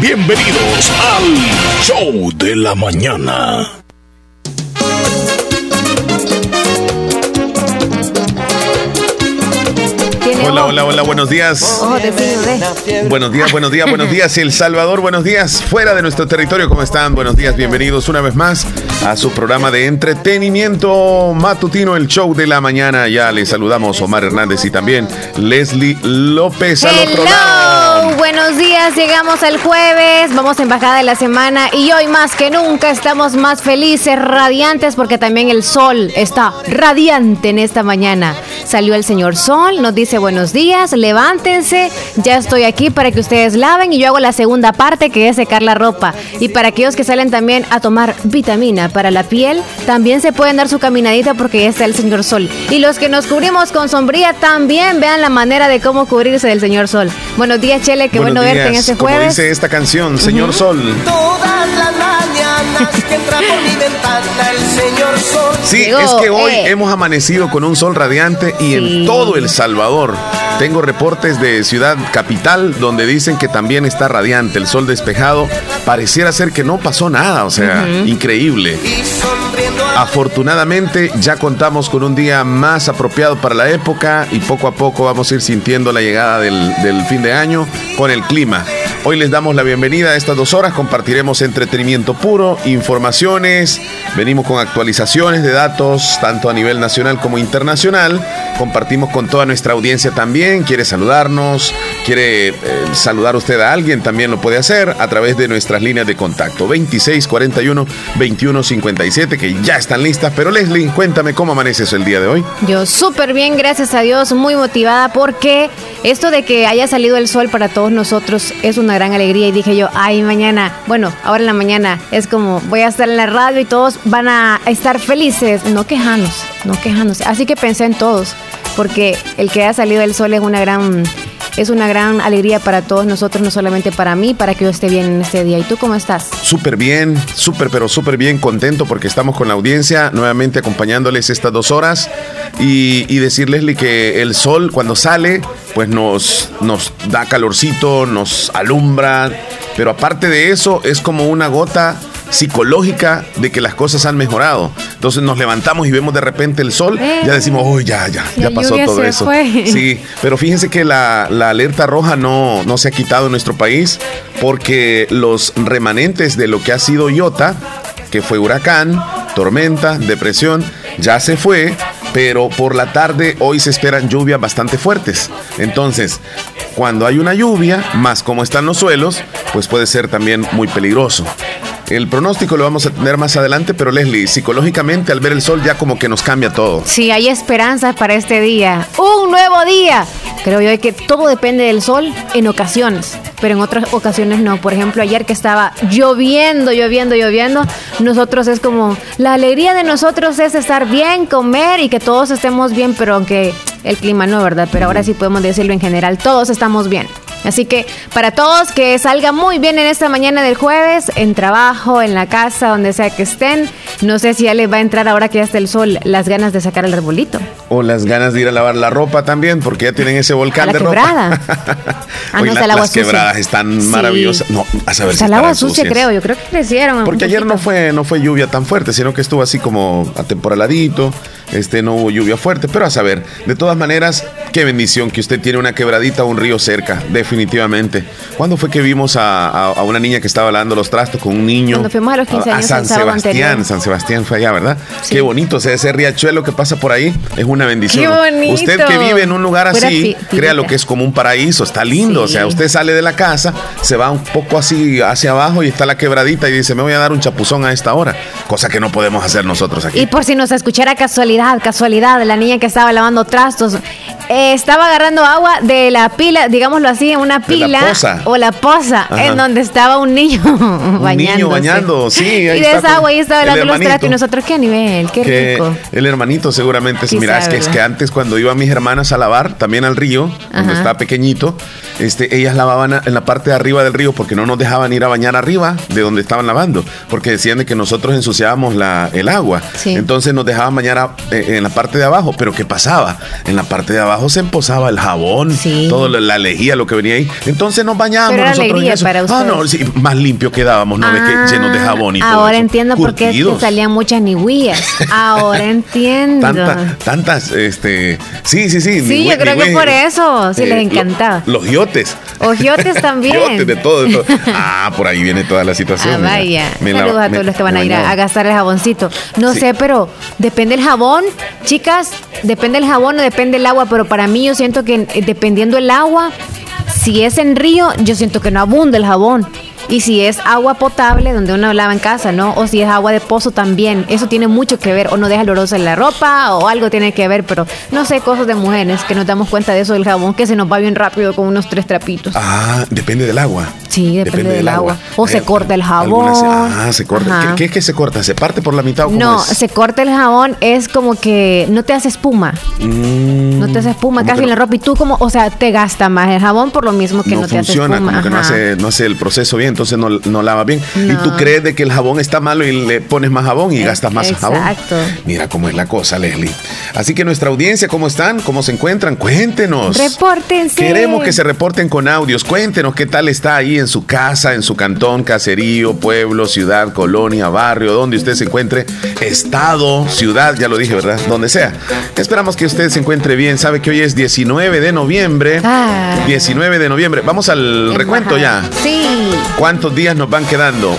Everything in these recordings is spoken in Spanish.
Bienvenidos al Show de la Mañana. Hola, hola, hola, buenos días. Buenos días, buenos días, buenos días. El Salvador, buenos días. Fuera de nuestro territorio, ¿cómo están? Buenos días, bienvenidos una vez más a su programa de entretenimiento matutino, el show de la mañana. Ya les saludamos Omar Hernández y también Leslie López al otro lado. Buenos días, llegamos al jueves, vamos a embajada de la semana y hoy más que nunca estamos más felices, radiantes, porque también el sol está radiante en esta mañana. Salió el señor Sol, nos dice buenos días, levántense, ya estoy aquí para que ustedes laven y yo hago la segunda parte que es secar la ropa. Y para aquellos que salen también a tomar vitamina para la piel, también se pueden dar su caminadita porque ya está el señor Sol. Y los que nos cubrimos con sombría también vean la manera de cómo cubrirse del señor Sol. Buenos días, Chele, qué bueno verte en este jueves. Como dice esta canción, Señor Sol. Mañanas que entra por mi ventana el Señor Sol. Sí, es que hoy eh. hemos amanecido con un sol radiante y en todo El Salvador. Tengo reportes de Ciudad Capital donde dicen que también está radiante, el sol despejado. Pareciera ser que no pasó nada, o sea, increíble. Afortunadamente ya contamos con un día más apropiado para la época y poco a poco vamos a ir sintiendo la llegada del, del fin de año con el clima. Hoy les damos la bienvenida a estas dos horas, compartiremos entretenimiento puro, informaciones, venimos con actualizaciones de datos tanto a nivel nacional como internacional, compartimos con toda nuestra audiencia también, quiere saludarnos, quiere eh, saludar usted a alguien, también lo puede hacer a través de nuestras líneas de contacto. 2641 2157 que ya están listas, pero Leslie, cuéntame cómo amaneces el día de hoy. Yo súper bien, gracias a Dios, muy motivada porque esto de que haya salido el sol para todos nosotros es una gran alegría y dije yo, ay, mañana, bueno, ahora en la mañana es como voy a estar en la radio y todos van a estar felices, no quejándose, no quejándose. Así que pensé en todos, porque el que haya salido el sol es una gran es una gran alegría para todos nosotros, no solamente para mí, para que yo esté bien en este día. ¿Y tú cómo estás? Súper bien, súper, pero súper bien, contento porque estamos con la audiencia, nuevamente acompañándoles estas dos horas y, decirles que el sol cuando sale, pues nos, nos da calorcito, nos alumbra, pero aparte de eso es como una gota psicológica de que las cosas han mejorado. Entonces nos levantamos y vemos de repente el sol, ya decimos, uy, ya, ya, ya pasó todo eso. Sí, pero fíjense que la, alerta roja no, no se ha quitado en nuestro país porque los remanentes de lo que ha sido Iota, que fue huracán, tormenta, depresión, ya se fue, pero por la tarde hoy se esperan lluvias bastante fuertes. Entonces, cuando hay una lluvia, más como están los suelos, pues puede ser también muy peligroso. El pronóstico lo vamos a tener más adelante, pero Leslie, psicológicamente al ver el sol ya como que nos cambia todo. Sí, hay esperanzas para este día. Un nuevo día. Creo yo que todo depende del sol en ocasiones, pero en otras ocasiones no. Por ejemplo, ayer que estaba lloviendo, lloviendo, lloviendo, nosotros es como, la alegría de nosotros es estar bien, comer y que todos estemos bien, pero aunque el clima no, ¿verdad? Pero ahora sí podemos decirlo en general, todos estamos bien. Así que para todos que salga muy bien en esta mañana del jueves, en trabajo, en la casa, donde sea que estén. No sé si ya les va a entrar ahora que ya está el sol las ganas de sacar el arbolito. O las ganas de ir a lavar la ropa también, porque ya tienen ese volcán de quebrada. ropa. ah, no, las quebradas están maravillosas. No, a saber si el agua sucia, creo. Yo creo que crecieron. Porque ayer no fue, no fue lluvia tan fuerte, sino que estuvo así como atemporaladito. Este, no hubo lluvia fuerte, pero a saber, de todas maneras, qué bendición que usted tiene una quebradita o un río cerca, definitivamente. ¿Cuándo fue que vimos a, una niña que estaba lavando los trastos con un niño? Cuando fuimos a los 15 años. A San Sebastián, San Sebastián fue allá, ¿verdad? Qué bonito, o sea, ese riachuelo que pasa por ahí es una bendición. Qué bonito. Usted que vive en un lugar así, crea lo que es como un paraíso, está lindo, o sea, usted sale de la casa, se va un poco así hacia abajo y está la quebradita y dice, me voy a dar un chapuzón a esta hora, cosa que no podemos hacer nosotros aquí. Y por si nos escuchara casualidad, casualidad, la niña que estaba lavando trastos, eh, estaba agarrando agua de la pila, digámoslo así, en una pila o la poza, en donde estaba un niño un niño bañando, sí. y de esa agua ahí estaba lavando los y nosotros, ¿qué nivel? Qué rico. El hermanito seguramente, mira, es que, es que antes cuando iba mis hermanas a lavar, también al río, cuando estaba pequeñito, este, ellas lavaban en la parte de arriba del río porque no nos dejaban ir a bañar arriba de donde estaban lavando, porque decían de que nosotros ensuciábamos la, el agua. Entonces nos dejaban bañar eh, en la parte de abajo, pero ¿qué pasaba? En la parte de abajo se emposaba el jabón, toda la, lejía, lo que venía ahí. Entonces nos bañábamos pero alegría para Ah, no, sí, más limpio quedábamos, ¿no? que ah, llenos de jabón y todo Ahora entiendo por qué salían muchas niguillas. Ahora entiendo. tantas, este, sí, sí, sí. Sí, yo creo que por eso, sí les eh, encantaba. los giotes. Ojiotes también. Giotes de todo, de todo. Ah, por ahí viene toda la situación. Ah, vaya. Saludos a todos los que van a ir a, gastar el jaboncito. No sé, pero depende el jabón, chicas, depende el jabón o depende el agua, pero para mí yo siento que eh, dependiendo el agua, si es en río, yo siento que no abunda el jabón. Y si es agua potable, donde uno lava en casa, ¿no? O si es agua de pozo también. Eso tiene mucho que ver. O no deja olorosa en la ropa, o algo tiene que ver, pero no sé, cosas de mujeres que nos damos cuenta de eso del jabón, que se nos va bien rápido con unos tres trapitos. Ah, depende del agua. Sí, depende, del, agua. O se corta el jabón. ah, se corta. ¿Qué, es que se corta? ¿Se parte por la mitad o cómo No, se corta el jabón, es como que no te hace espuma. Mm, no te hace espuma casi en la ropa. Y tú como, o sea, te gasta más el jabón por lo mismo que no, te hace espuma. Como que no hace, no hace el proceso bien, entonces no, no lava bien. Y tú crees de que el jabón está malo y le pones más jabón y gastas más jabón. Exacto. Mira cómo es la cosa, Leslie. Así que nuestra audiencia, ¿cómo están? ¿Cómo se encuentran? Cuéntenos. Repórtense. Queremos que se reporten con audios. Cuéntenos qué tal está ahí en su casa, en su cantón, caserío, pueblo, ciudad, colonia, barrio, donde usted se encuentre, estado, ciudad, ya lo dije, ¿verdad? Donde sea. Esperamos que usted se encuentre bien. Sabe que hoy es 19 de noviembre. 19 ah. de noviembre. Vamos al recuento ya. Sí. ¿Cuántos días nos van quedando?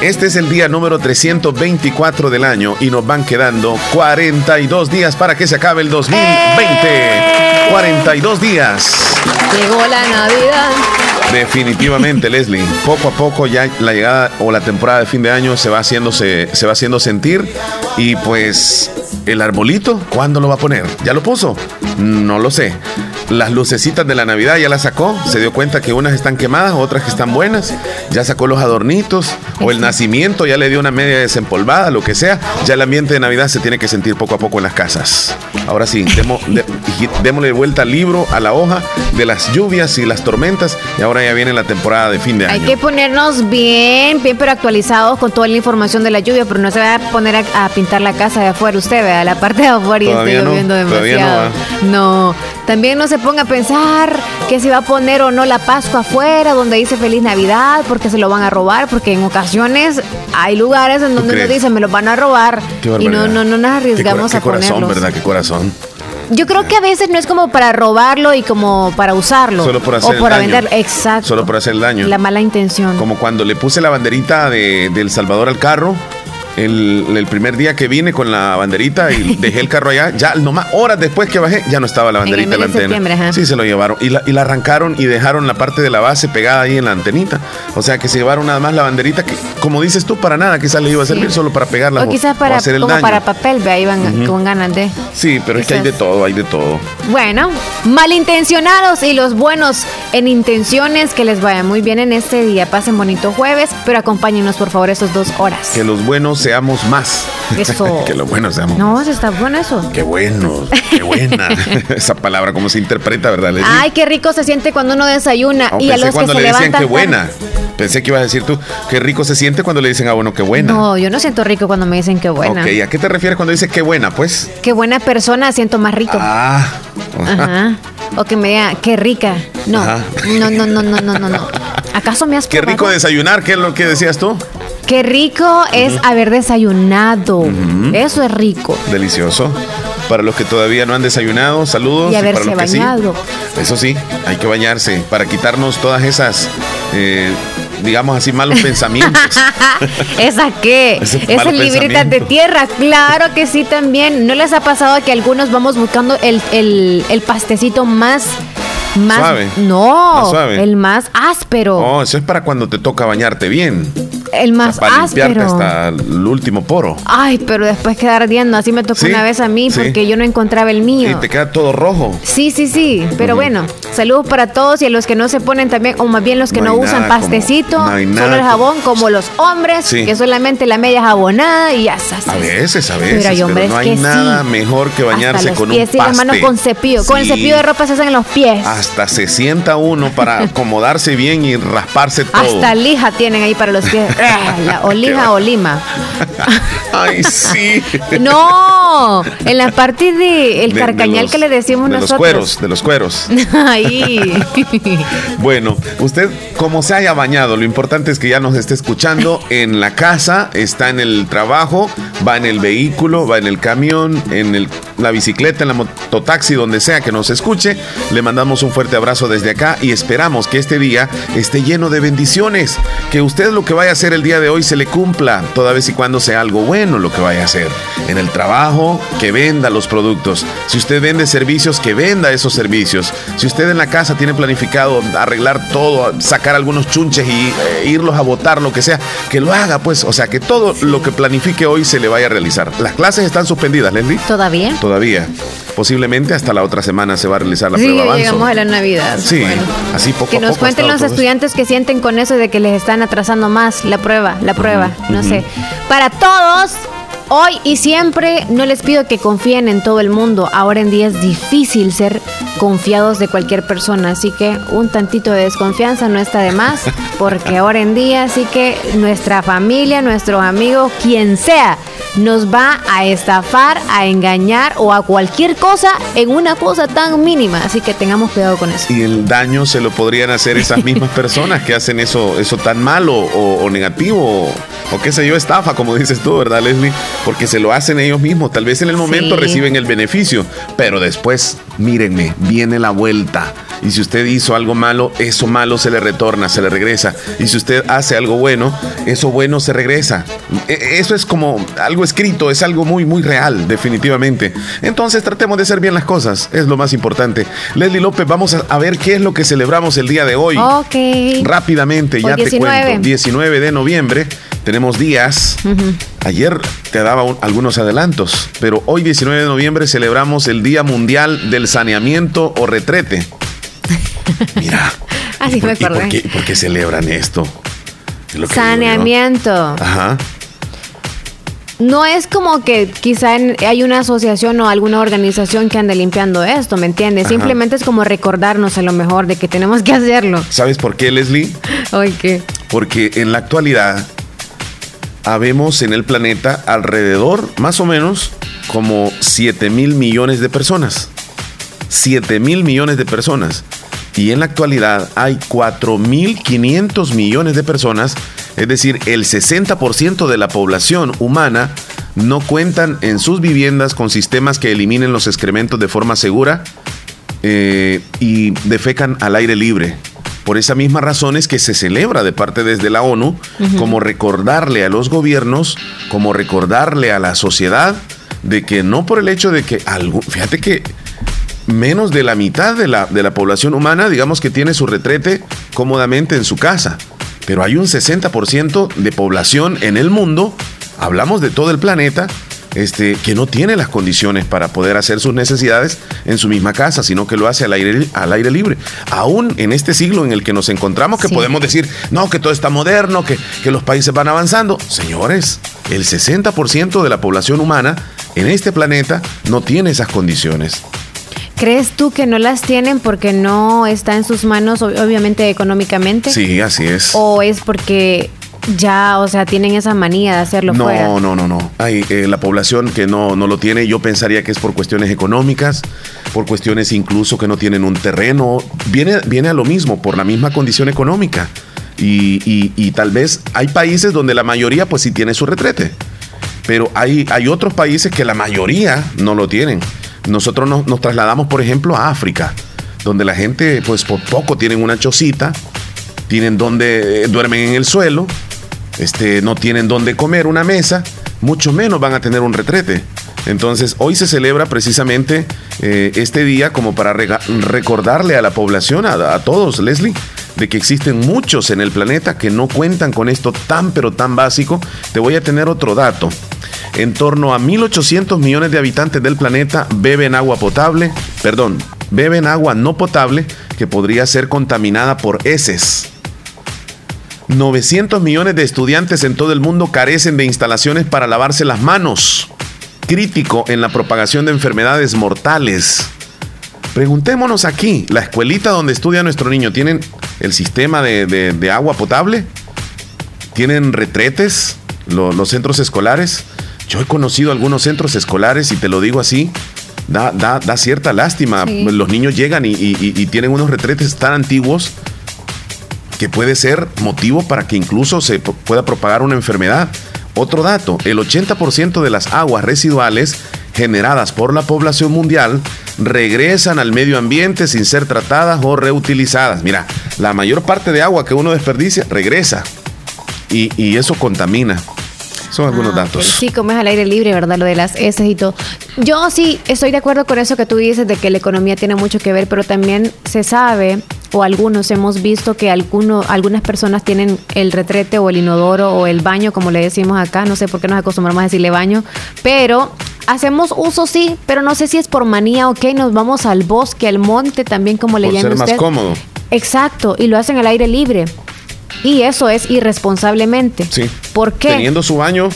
Este es el día número 324 del año y nos van quedando 42 días para que se acabe el 2020. 42 días. Llegó la Navidad. Definitivamente, Leslie. Poco a poco ya la llegada o la temporada de fin de año se va haciéndose, se va haciendo sentir. Y pues, el arbolito, ¿cuándo lo va a poner? ¿Ya lo puso? No lo sé. Las lucecitas de la Navidad ya las sacó. Se dio cuenta que unas están quemadas, otras que están buenas. Ya sacó los adornitos. O el nacimiento ya le dio una media desempolvada, lo que sea. Ya el ambiente de Navidad se tiene que sentir poco a poco en las casas. Ahora sí, démosle vuelta al libro, a la hoja de las lluvias y las tormentas. Y ahora ya viene la temporada de fin de año. Hay que ponernos bien, bien, pero actualizados con toda la información de la lluvia, pero no se va a poner a, pintar la casa de afuera usted, vea, la parte de afuera y está lloviendo demasiado. No, también no se ponga a pensar que se va a poner o no la Pascua afuera, donde dice Feliz Navidad, porque se lo van a robar, porque en ocasiones hay lugares en donde uno dice me lo van a robar y no, no, no nos arriesgamos a ponerlos. Qué corazón, ¿verdad? Qué corazón. Yo creo que a veces no es como para robarlo y como para usarlo. Solo por hacer o para vender, exacto. Solo por hacer el daño. La mala intención. Como cuando le puse la banderita de, El Salvador al carro el, primer día que vine con la banderita y dejé el carro allá, ya nomás horas después que bajé, ya no estaba la banderita en, la antena. Sí, se lo llevaron. Y la, y la arrancaron y dejaron la parte de la base pegada ahí en la antenita. O sea que se llevaron nada más la banderita que, como dices tú, para nada, quizás le iba a servir solo para pegarla. O, quizás para, hacer el como para papel, ve, ahí van con ganas de. Sí, pero es que hay de todo, hay de todo. Bueno, malintencionados y los buenos en intenciones, que les vaya muy bien en este día. Pasen bonito jueves, pero acompáñenos por favor esas dos horas. Que los buenos seamos más. Eso. que lo bueno seamos No, está bueno eso. Qué bueno, qué buena. Esa palabra, cómo se interpreta, ¿verdad, Ay, qué rico se siente cuando uno desayuna. y a los cuando que le se decían qué buena. Pensé que ibas a decir tú, qué rico se siente cuando le dicen a uno qué buena. No, yo no siento rico cuando me dicen qué buena. Ok, ¿a qué te refieres cuando dices qué buena, pues? Qué buena persona, siento más rico. Ah. Ajá. O que me diga, qué rica. No, no, no, no, no, no, no. ¿Acaso me has Qué rico desayunar, ¿qué es lo que decías tú? Qué rico es haber desayunado. Eso es rico. Delicioso. Para los que todavía no han desayunado, saludos. Y haberse bañado. eso sí, hay que bañarse para quitarnos todas esas, eh, digamos así, malos pensamientos. ¿Esa qué? Esas libritas de tierra. Claro que sí también. ¿No les ha pasado que algunos vamos buscando el, el pastecito más más suave. No, el más áspero. Oh, eso es para cuando te toca bañarte bien. El más para limpiarte áspero. hasta el último poro. Ay, pero después queda ardiendo. Así me tocó Sí, una vez a mí sí. porque yo no encontraba el mío. Y te queda todo rojo. Sí, sí, sí. Pero bueno, saludos para todos y a los que no se ponen también, o más bien los que No usan nada como- pastecito, no solo el jabón, como los hombres, Sí. que solamente la media jabonada y ya está. A veces, a veces. Pero hay hombres no hay que nada mejor que bañarse Hasta los con pies, un sí, paste. hermano, con cepillo. Con el cepillo de ropa se hacen en los pies. Hasta se sienta uno para acomodarse bien y rasparse todo. Hasta lija tienen ahí para los pies. La- o Qué lija va- o lima. Ay, sí. No, en la parte de el De- de carcañal los- que le decimos de nosotros. los cueros, de los cueros. Ahí. Bueno, usted como se haya bañado, lo importante es que ya nos esté escuchando en la casa, está en el trabajo, va en el vehículo, va en el camión, en el- la bicicleta, en la mototaxi, donde sea que nos escuche. Le mandamos un fuerte abrazo desde acá y esperamos que este día esté lleno de bendiciones, que usted lo que vaya a hacer el día de hoy se le cumpla, toda vez y cuando sea algo bueno lo que vaya a hacer. En el trabajo, que venda los productos. Si usted vende servicios, que venda esos servicios. Si usted en la casa tiene planificado arreglar todo, sacar algunos chunches y eh, irlos a botar, lo que sea, que lo haga, pues. O sea, que todo lo que planifique hoy se le vaya a realizar. Las clases están suspendidas, Leslie. ¿Todavía? Todavía. Posiblemente hasta la otra semana se va a realizar la Sí, prueba avanzo. llegamos a la Navidad. Sí, así poco Que a nos poco ha cuenten los estudiantes que sienten con eso de que les están atrasando más la prueba, la prueba, no sé. Para todos, hoy y siempre, no les pido que confíen en todo el mundo. Ahora en día es difícil ser confiados de cualquier persona, así que un tantito de desconfianza no está de más, porque ahora en día sí que nuestra familia, nuestros amigos, quien sea, nos va a estafar, a engañar o a cualquier cosa en una cosa tan mínima, así que tengamos cuidado con eso. Y el daño se lo podrían hacer esas mismas personas que hacen eso, eso tan malo o, o negativo o, o qué sé yo, estafa, como dices tú, ¿verdad, Leslie? Porque se lo hacen ellos mismos. Tal vez en el momento Sí. reciben el beneficio, pero después, mírenme, viene la vuelta. Y si usted hizo algo malo, eso malo se le retorna, se le regresa. Y si usted hace algo bueno, eso bueno se regresa. E- Eso es como algo escrito, es algo muy, muy real, definitivamente. Entonces tratemos de hacer bien las cosas, es lo más importante. Leslie López, vamos a, a ver qué es lo que celebramos el día de hoy. Ok. Rápidamente, ya Hoy te 19. cuento. 19 de noviembre, tenemos días. Ayer te daba un- algunos adelantos, pero hoy 19 de noviembre celebramos el Día Mundial del Saneamiento o Retrete. Mira. Así ¿y por- me y por acordé. qué- por qué celebran esto? Es lo que digo yo. Saneamiento. Ajá. No es como que quizá en- hay una asociación o alguna organización que ande limpiando esto, ¿me entiendes? Ajá. Simplemente es como recordarnos a lo mejor de que tenemos que hacerlo. ¿Sabes por qué, Leslie? Ay, ¿qué? Porque en la actualidad habemos en el planeta alrededor, más o menos, como 7 mil millones de personas. 7 mil millones de personas. Y en la actualidad hay 4.500 millones de personas, es decir, el 60% de la población humana no cuentan en sus viviendas con sistemas que eliminen los excrementos de forma segura eh, y defecan al aire libre. Por esa misma razón es que se celebra de parte desde la ONU como recordarle a los gobiernos, como recordarle a la sociedad de que no por el hecho de que algo, fíjate que menos de la mitad de la, de la población humana, digamos que tiene su retrete cómodamente en su casa, pero hay un 60% de población en el mundo, hablamos de todo el planeta, este, que no tiene las condiciones para poder hacer sus necesidades en su misma casa, sino que lo hace al aire, al aire libre. Aún en este siglo en el que nos encontramos, que Sí. podemos decir, no, que todo está moderno, que, que los países van avanzando. Señores, el 60% de la población humana en este planeta no tiene esas condiciones. ¿Crees tú que no las tienen porque no está en sus manos, ob- obviamente económicamente? Sí, así es. ¿O es porque ya, o sea, tienen esa manía de hacerlo No, fuera? no, no, no. Hay eh, la población que no, no lo tiene, yo pensaría que es por cuestiones económicas, por cuestiones incluso que no tienen un terreno. Viene, viene a lo mismo, por la misma condición económica. Y, y- y tal vez hay países donde la mayoría pues sí tiene su retrete. Pero hay, hay otros países que la mayoría no lo tienen. Nosotros nos, nos trasladamos, por ejemplo, a África, donde la gente pues por poco tienen una chocita, tienen donde eh, duermen en el suelo, este, no tienen donde comer una mesa, mucho menos van a tener un retrete. Entonces, hoy se celebra precisamente eh, este día como para recordarle a la población, a, a todos, Leslie, de que existen muchos en el planeta que no cuentan con esto tan pero tan básico. Te voy a tener otro dato. En torno a 1.800 millones de habitantes del planeta beben agua potable, perdón, beben agua no potable que podría ser contaminada por heces. 900 millones de estudiantes en todo el mundo carecen de instalaciones para lavarse las manos. Crítico en la propagación de enfermedades mortales. Preguntémonos aquí, ¿la escuelita donde estudia nuestro niño tienen el sistema de, agua potable? ¿Tienen retretes los centros escolares? Yo he conocido algunos centros escolares y te lo digo así, da, da, da cierta lástima. Los niños llegan y, y, tienen unos retretes tan antiguos que puede ser motivo para que incluso se pueda propagar una enfermedad. Otro dato, el 80% de las aguas residuales generadas por la población mundial regresan al medio ambiente sin ser tratadas o reutilizadas. Mira, la mayor parte de agua que uno desperdicia regresa y, eso contamina. Son algunos ah, datos. Sí, como es al aire libre, ¿verdad? Lo de las heces y todo. Yo sí estoy de acuerdo con eso que tú dices de que la economía tiene mucho que ver, pero también se sabe o algunos hemos visto que alguno, algunas personas tienen el retrete o el inodoro o el baño, como le decimos acá, no sé por qué nos acostumbramos a decirle baño, pero hacemos uso sí, pero no sé si es por manía o qué, nos vamos al bosque, al monte también como le llaman ser más cómodo. Exacto, y lo hacen al aire libre. Y eso es irresponsablemente. Sí. ¿Por qué? Teniendo su baño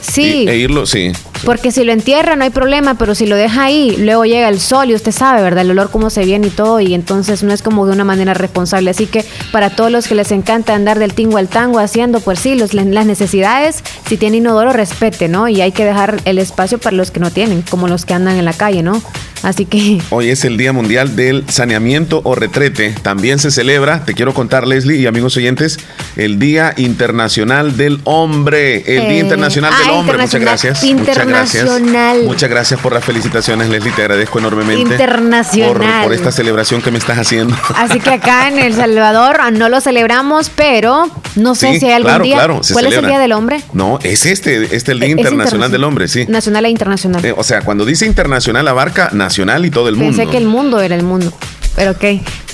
Sí. e irlo, sí. Porque si lo entierra no hay problema, pero si lo deja ahí, luego llega el sol y usted sabe, ¿verdad? El olor cómo se viene y todo, y entonces no es como de una manera responsable. Así que para todos los que les encanta andar del tingo al tango haciendo, pues sí, los, las necesidades, si tiene inodoro, respete, ¿no? Y hay que dejar el espacio para los que no tienen, como los que andan en la calle, ¿no? Así que... Hoy es el Día Mundial del Saneamiento o Retrete. También se celebra, te quiero contar Leslie y amigos oyentes, el Día Internacional del Hombre. El Día eh, Internacional del ah, Hombre. Muchas gracias. Internacional. Muchas gracias por las felicitaciones, Leslie. Te agradezco enormemente. Internacional. Por, esta celebración que me estás haciendo. Así que acá en El Salvador no lo celebramos, pero no sé si hay algún día. Claro, ¿Cuál es el Día del Hombre? No, es este, este es el Día Internacional del Hombre, sí. Nacional e internacional. Eh, o sea, cuando dice internacional abarca nacional y todo el mundo. Pensé que el mundo era el mundo. Pero ok.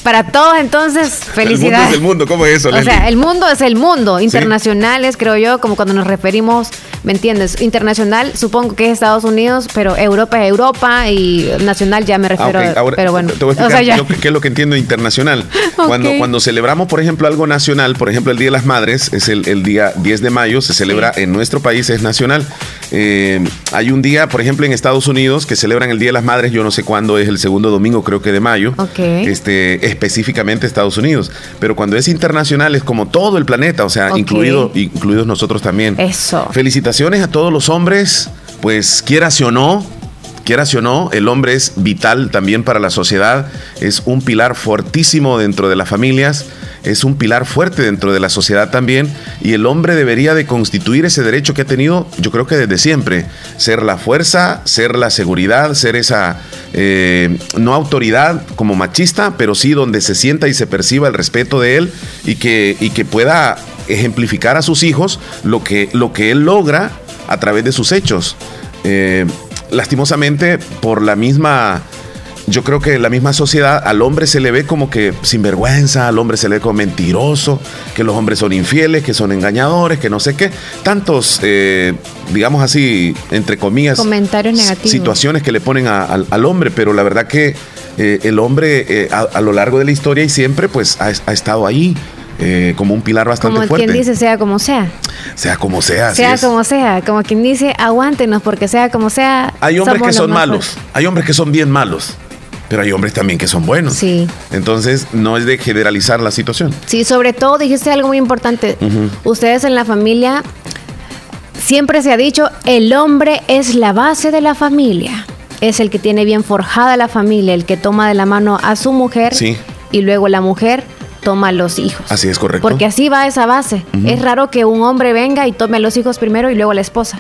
Para todos, entonces, felicidades. El mundo es el mundo, ¿cómo es eso? O sea, el mundo es el mundo. Internacionales, creo yo, como cuando nos referimos, ¿me entiendes? Internacional, supongo que es Estados Unidos, pero Europa es Europa y nacional ya me refiero. Ah, pero bueno, te voy a explicar qué es lo que entiendo internacional. Cuando, cuando celebramos, por ejemplo, algo nacional, por ejemplo, el Día de las Madres, es el, día 10 de mayo, se celebra en nuestro país, es nacional. Eh, hay un día, por ejemplo, en Estados Unidos que celebran el Día de las Madres, yo no sé cuándo es el segundo domingo, creo que de mayo. Ok. Este, específicamente Estados Unidos. Pero cuando es internacional es como todo el planeta, o sea, incluido, incluidos nosotros también. Eso. Felicitaciones a todos los hombres, pues quieras o no, quieras o no, el hombre es vital también para la sociedad, es un pilar fortísimo dentro de las familias es un pilar fuerte dentro de la sociedad también y el hombre debería de constituir ese derecho que ha tenido, yo creo que desde siempre, ser la fuerza, ser la seguridad, ser esa, eh, no autoridad como machista, pero sí donde se sienta y se perciba el respeto de él y que, y que pueda ejemplificar a sus hijos lo que, lo que él logra a través de sus hechos. Eh, lastimosamente, por la misma yo creo que la misma sociedad al hombre se le ve como que sinvergüenza, al hombre se le ve como mentiroso, que los hombres son infieles, que son engañadores, que no sé qué. Tantos, eh, digamos así, entre comillas, comentarios negativos. Situaciones que le ponen al hombre, pero la verdad que eh, el hombre eh, a, lo largo de la historia y siempre pues ha, estado ahí. Como un pilar bastante como fuerte. Como quien dice, sea como sea. Sea como sea. Sea como sea. Como quien dice, aguántenos porque sea como sea. Hay hombres que son malos. Hay hombres que son bien malos pero hay hombres también que son buenos. Sí. Entonces, no es de generalizar la situación. Sí, sobre todo dijiste algo muy importante. Ustedes en la familia, siempre se ha dicho, el hombre es la base de la familia. Es el que tiene bien forjada la familia, el que toma de la mano a su mujer sí. y luego la mujer toma a los hijos. Así es correcto. Porque así va esa base. Es raro que un hombre venga y tome a los hijos primero y luego a la esposa.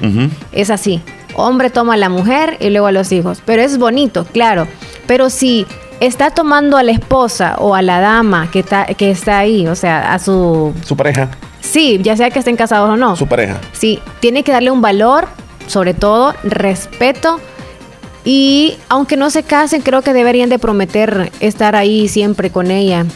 Es así. Hombre toma a la mujer y luego a los hijos. Pero es bonito, claro. Pero si está tomando a la esposa o a la dama que está, que está ahí, o sea, a su... Su pareja. Sí, ya sea que estén casados o no. Su pareja. Sí, tiene que darle un valor, sobre todo respeto. Y aunque no se casen, creo que deberían de prometer estar ahí siempre con ella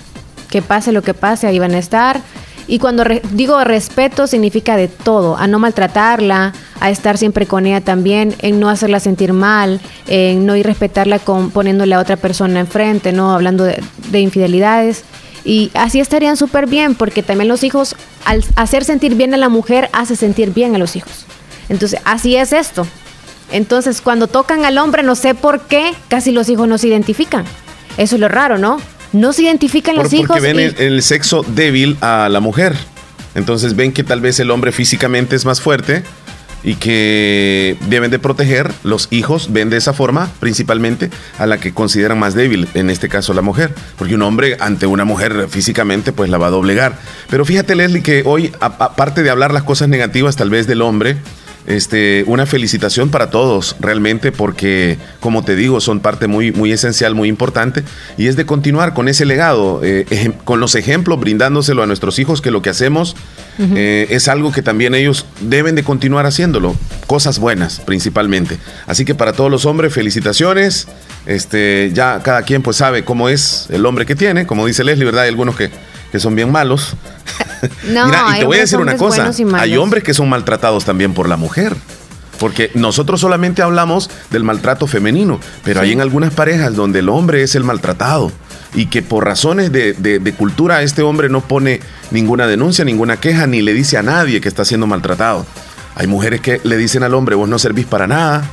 que pase lo que pase, ahí van a estar. Y cuando digo respeto significa de todo, a no maltratarla, a estar siempre con ella también, en no hacerla sentir mal, en no irrespetarla con, poniéndole a otra persona enfrente, no hablando de, infidelidades. Y así estarían súper bien, porque también los hijos, al hacer sentir bien a la mujer, hace sentir bien a los hijos. Entonces, así es esto. Entonces, cuando tocan al hombre, no sé por qué, casi los hijos no se identifican. Eso es lo raro, ¿no? No se identifican los hijos. Porque ven el, sexo débil a la mujer. Entonces ven que tal vez el hombre físicamente es más fuerte y que deben de proteger los hijos, ven de esa forma principalmente a la que consideran más débil, en este caso la mujer, porque un hombre ante una mujer físicamente pues la va a doblegar. Pero fíjate Leslie que hoy, aparte de hablar las cosas negativas tal vez del hombre, este, una felicitación para todos, realmente, porque, como te digo, son parte muy, muy esencial, muy importante, y es de continuar con ese legado, eh, con los ejemplos, brindándoselo a nuestros hijos, que lo que hacemos eh, es algo que también ellos deben de continuar haciéndolo, cosas buenas principalmente. Así que para todos los hombres, felicitaciones, este, ya cada quien pues sabe cómo es el hombre que tiene, como dice Leslie, ¿verdad? Hay algunos que que son bien malos. No, Mira, y te voy a decir una cosa, hay hombres que son maltratados también por la mujer. Porque nosotros solamente hablamos del maltrato femenino, pero hay en algunas parejas donde el hombre es el maltratado y que por razones de, de, cultura este hombre no pone ninguna denuncia, ninguna queja, ni le dice a nadie que está siendo maltratado. Hay mujeres que le dicen al hombre, vos no servís para nada,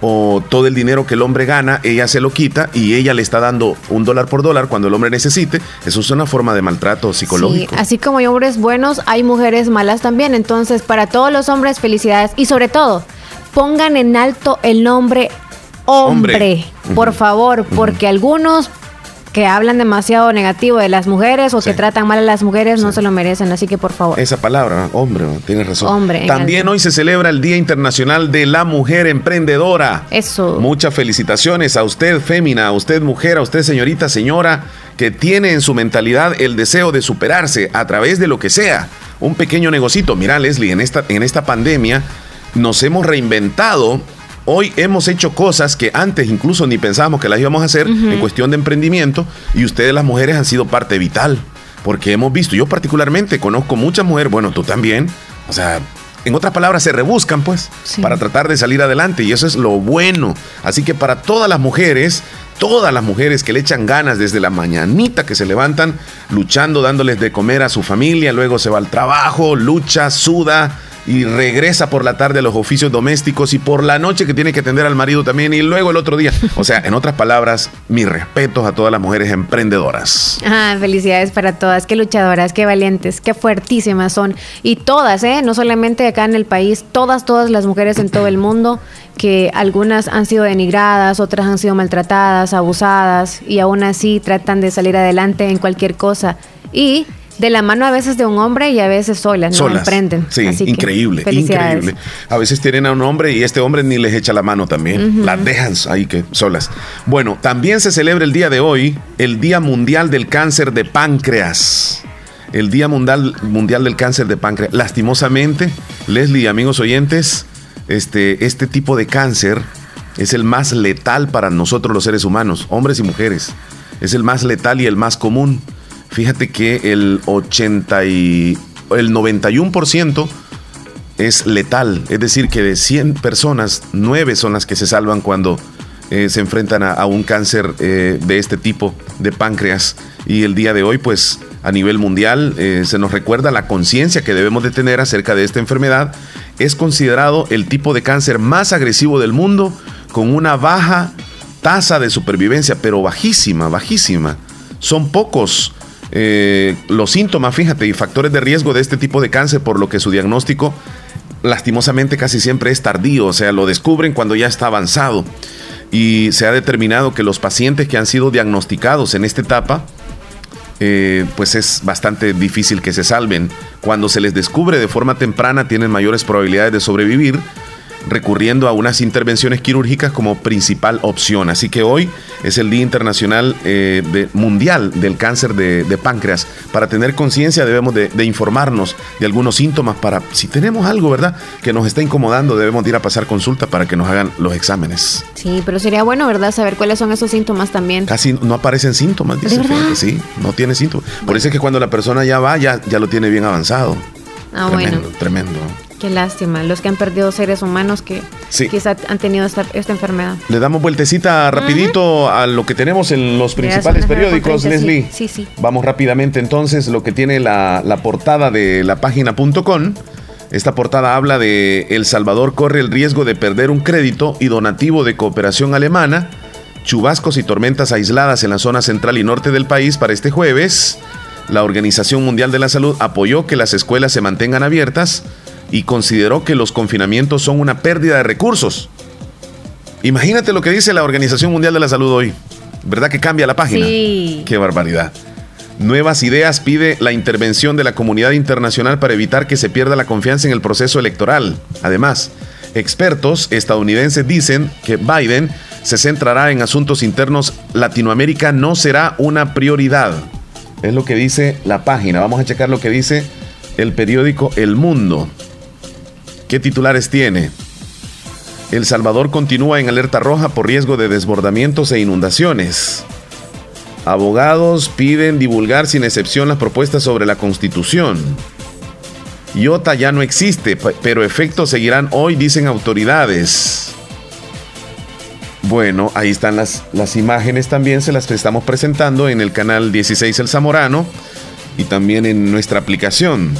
o todo el dinero que el hombre gana, ella se lo quita y ella le está dando un dólar por dólar cuando el hombre necesite. Eso es una forma de maltrato psicológico. Sí, así como hay hombres buenos, hay mujeres malas también. Entonces, para todos los hombres, felicidades. Y sobre todo, pongan en alto el nombre hombre, por favor, porque algunos que hablan demasiado negativo de las mujeres o que tratan mal a las mujeres no se lo merecen, así que por favor. Esa palabra, hombre, tienes razón. Hombre. También hoy se celebra el Día Internacional de la Mujer Emprendedora. Eso. Muchas felicitaciones a usted, fémina, a usted, mujer, a usted, señorita, señora, que tiene en su mentalidad el deseo de superarse a través de lo que sea. Un pequeño negocito. Mira, Leslie, en esta, en esta pandemia nos hemos reinventado Hoy hemos hecho cosas que antes incluso ni pensábamos que las íbamos a hacer en cuestión de emprendimiento y ustedes las mujeres han sido parte vital. Porque hemos visto, yo particularmente conozco muchas mujeres, bueno, tú también, o sea, en otras palabras, se rebuscan, pues, para tratar de salir adelante. Y eso es lo bueno. Así que para todas las mujeres, todas las mujeres que le echan ganas desde la mañanita que se levantan, luchando, dándoles de comer a su familia, luego se va al trabajo, lucha, suda, y regresa por la tarde a los oficios domésticos y por la noche que tiene que atender al marido también y luego el otro día. O sea, en otras palabras, mis respetos a todas las mujeres emprendedoras. Ah, felicidades para todas, qué luchadoras, qué valientes, qué fuertísimas son. Y todas, ¿eh? No solamente acá en el país, todas, todas las mujeres en todo el mundo, que algunas han sido denigradas, otras han sido maltratadas, abusadas y aún así tratan de salir adelante en cualquier cosa. Y de la mano a veces de un hombre y a veces solas, ¿no? Solas. Emprenden. Sí, increíble, increíble. A veces tienen a un hombre y este hombre ni les echa la mano también. Las dejan ahí que solas. Bueno, también se celebra el día de hoy el Día Mundial del Cáncer de Páncreas. El Día Mundial, Mundial del Cáncer de Páncreas. Lastimosamente, Leslie, amigos oyentes, este, este tipo de cáncer es el más letal para nosotros los seres humanos, hombres y mujeres. Es el más letal y el más común. Fíjate que el 80 y el 91% es letal, es decir, que de 100 personas, 9 son las que se salvan cuando eh, se enfrentan a, un cáncer eh, de este tipo de páncreas. Y el día de hoy, pues a nivel mundial, eh, se nos recuerda la conciencia que debemos de tener acerca de esta enfermedad. Es considerado el tipo de cáncer más agresivo del mundo, con una baja tasa de supervivencia, pero bajísima, bajísima. Son pocos eh, los síntomas, fíjate, y factores de riesgo de este tipo de cáncer, por lo que su diagnóstico lastimosamente casi siempre es tardío, o sea, lo descubren cuando ya está avanzado. Y se ha determinado que los pacientes que han sido diagnosticados en esta etapa, eh, pues es bastante difícil que se salven. Cuando se les descubre de forma temprana tienen mayores probabilidades de sobrevivir recurriendo a unas intervenciones quirúrgicas como principal opción. Así que hoy es el Día Internacional eh, Mundial del Cáncer de, Páncreas. Para tener conciencia debemos de, informarnos de algunos síntomas para, si tenemos algo, ¿verdad?, que nos está incomodando, debemos ir a pasar consulta para que nos hagan los exámenes. Sí, pero sería bueno, ¿verdad?, saber cuáles son esos síntomas también. Casi no aparecen síntomas, dice. ¿De Sí, no tiene síntomas. Por eso es que cuando la persona ya va, ya, ya lo tiene bien avanzado. Ah, tremendo, bueno. Tremendo. Qué lástima, los que han perdido seres humanos que quizá han tenido esta, enfermedad. Le damos vueltecita rapidito a lo que tenemos en los principales periódicos, Leslie. Sí, sí, Vamos rápidamente entonces, lo que tiene la, la portada de la página.com. Esta portada habla de El Salvador corre el riesgo de perder un crédito y donativo de cooperación alemana, chubascos y tormentas aisladas en la zona central y norte del país para este jueves. La Organización Mundial de la Salud apoyó que las escuelas se mantengan abiertas y consideró que los confinamientos son una pérdida de recursos. Imagínate lo que dice la Organización Mundial de la Salud hoy. ¿Verdad que cambia la página? Sí. Qué barbaridad. Nuevas Ideas pide la intervención de la comunidad internacional para evitar que se pierda la confianza en el proceso electoral. Además, expertos estadounidenses dicen que Biden se centrará en asuntos internos. Latinoamérica no será una prioridad. Es lo que dice la página. Vamos a checar lo que dice el periódico El Mundo. ¿Qué titulares tiene? El Salvador continúa en alerta roja por riesgo de desbordamientos e inundaciones. Abogados piden divulgar sin excepción las propuestas sobre la Constitución. IOTA ya no existe, pero efectos seguirán hoy, dicen autoridades. Bueno, ahí están las, las imágenes también, se las estamos presentando en el canal 16 El Zamorano y también en nuestra aplicación.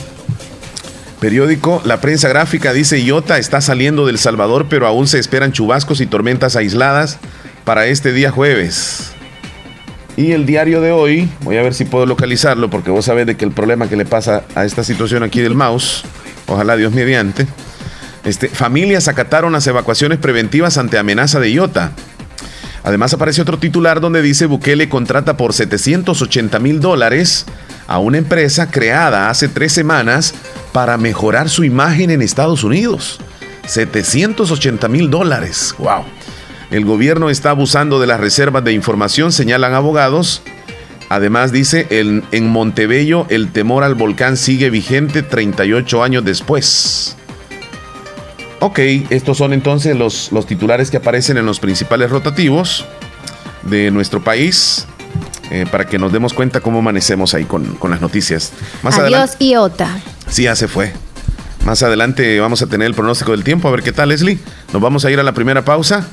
Periódico La Prensa Gráfica dice Iota está saliendo del Salvador, pero aún se esperan chubascos y tormentas aisladas para este día jueves. Y el diario de hoy, voy a ver si puedo localizarlo, porque vos sabés de que el problema que le pasa a esta situación aquí del mouse, ojalá Dios mediante, este, familias acataron las evacuaciones preventivas ante amenaza de Iota. Además aparece otro titular donde dice Bukele contrata por 780 mil dólares a una empresa creada hace tres semanas para mejorar su imagen en Estados Unidos. 780 mil dólares. ¡Wow! El gobierno está abusando de las reservas de información, señalan abogados. Además dice, en, Montebello el temor al volcán sigue vigente 38 años después. Ok, estos son entonces los, los titulares que aparecen en los principales rotativos de nuestro país. Eh, para que nos demos cuenta cómo amanecemos ahí con, las noticias. Más Adiós, Iota. Sí, ya se fue. Más adelante vamos a tener el pronóstico del tiempo. A ver qué tal, Leslie. Nos vamos a ir a la primera pausa.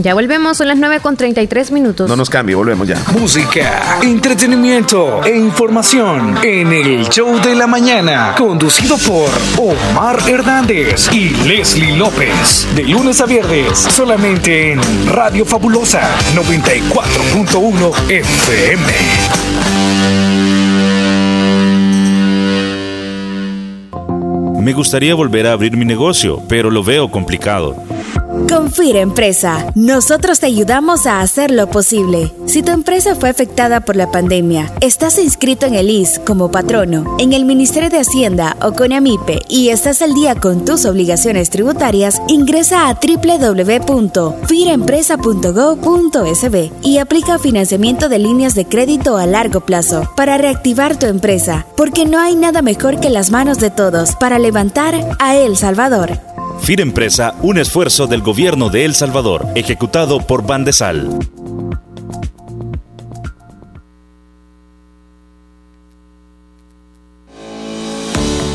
Ya volvemos, son las 9 con 33 minutos. No nos cambie, volvemos ya. Música, entretenimiento e información en el show de la mañana, conducido por Omar Hernández y Leslie López. De lunes a viernes, solamente en Radio Fabulosa 94.1 FM. Me gustaría volver a abrir mi negocio, pero lo veo complicado. Con FIRA Empresa, nosotros te ayudamos a hacer lo posible. Si tu empresa fue afectada por la pandemia, estás inscrito en el IS como patrono, en el Ministerio de Hacienda o con AMIPE y estás al día con tus obligaciones tributarias, ingresa a www.firaempresa.gov.sb y aplica financiamiento de líneas de crédito a largo plazo para reactivar tu empresa, porque no hay nada mejor que las manos de todos para levantar a El Salvador. FIR Empresa, un esfuerzo del gobierno de El Salvador, ejecutado por Bandesal.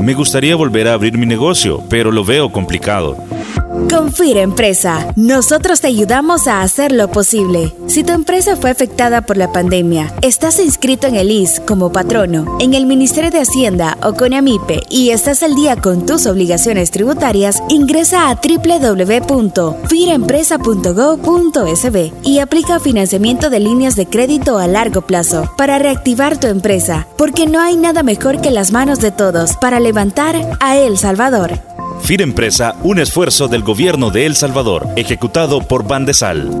Me gustaría volver a abrir mi negocio, pero lo veo complicado. Confir Empresa. Nosotros te ayudamos a hacer lo posible. Si tu empresa fue afectada por la pandemia, estás inscrito en el IS como patrono, en el Ministerio de Hacienda o con AMIPE y estás al día con tus obligaciones tributarias, ingresa a www.firempresa.gov.sb y aplica financiamiento de líneas de crédito a largo plazo para reactivar tu empresa, porque no hay nada mejor que las manos de todos para levantar a El Salvador. Firempresa, un esfuerzo del gobierno de El Salvador, ejecutado por Bandesal.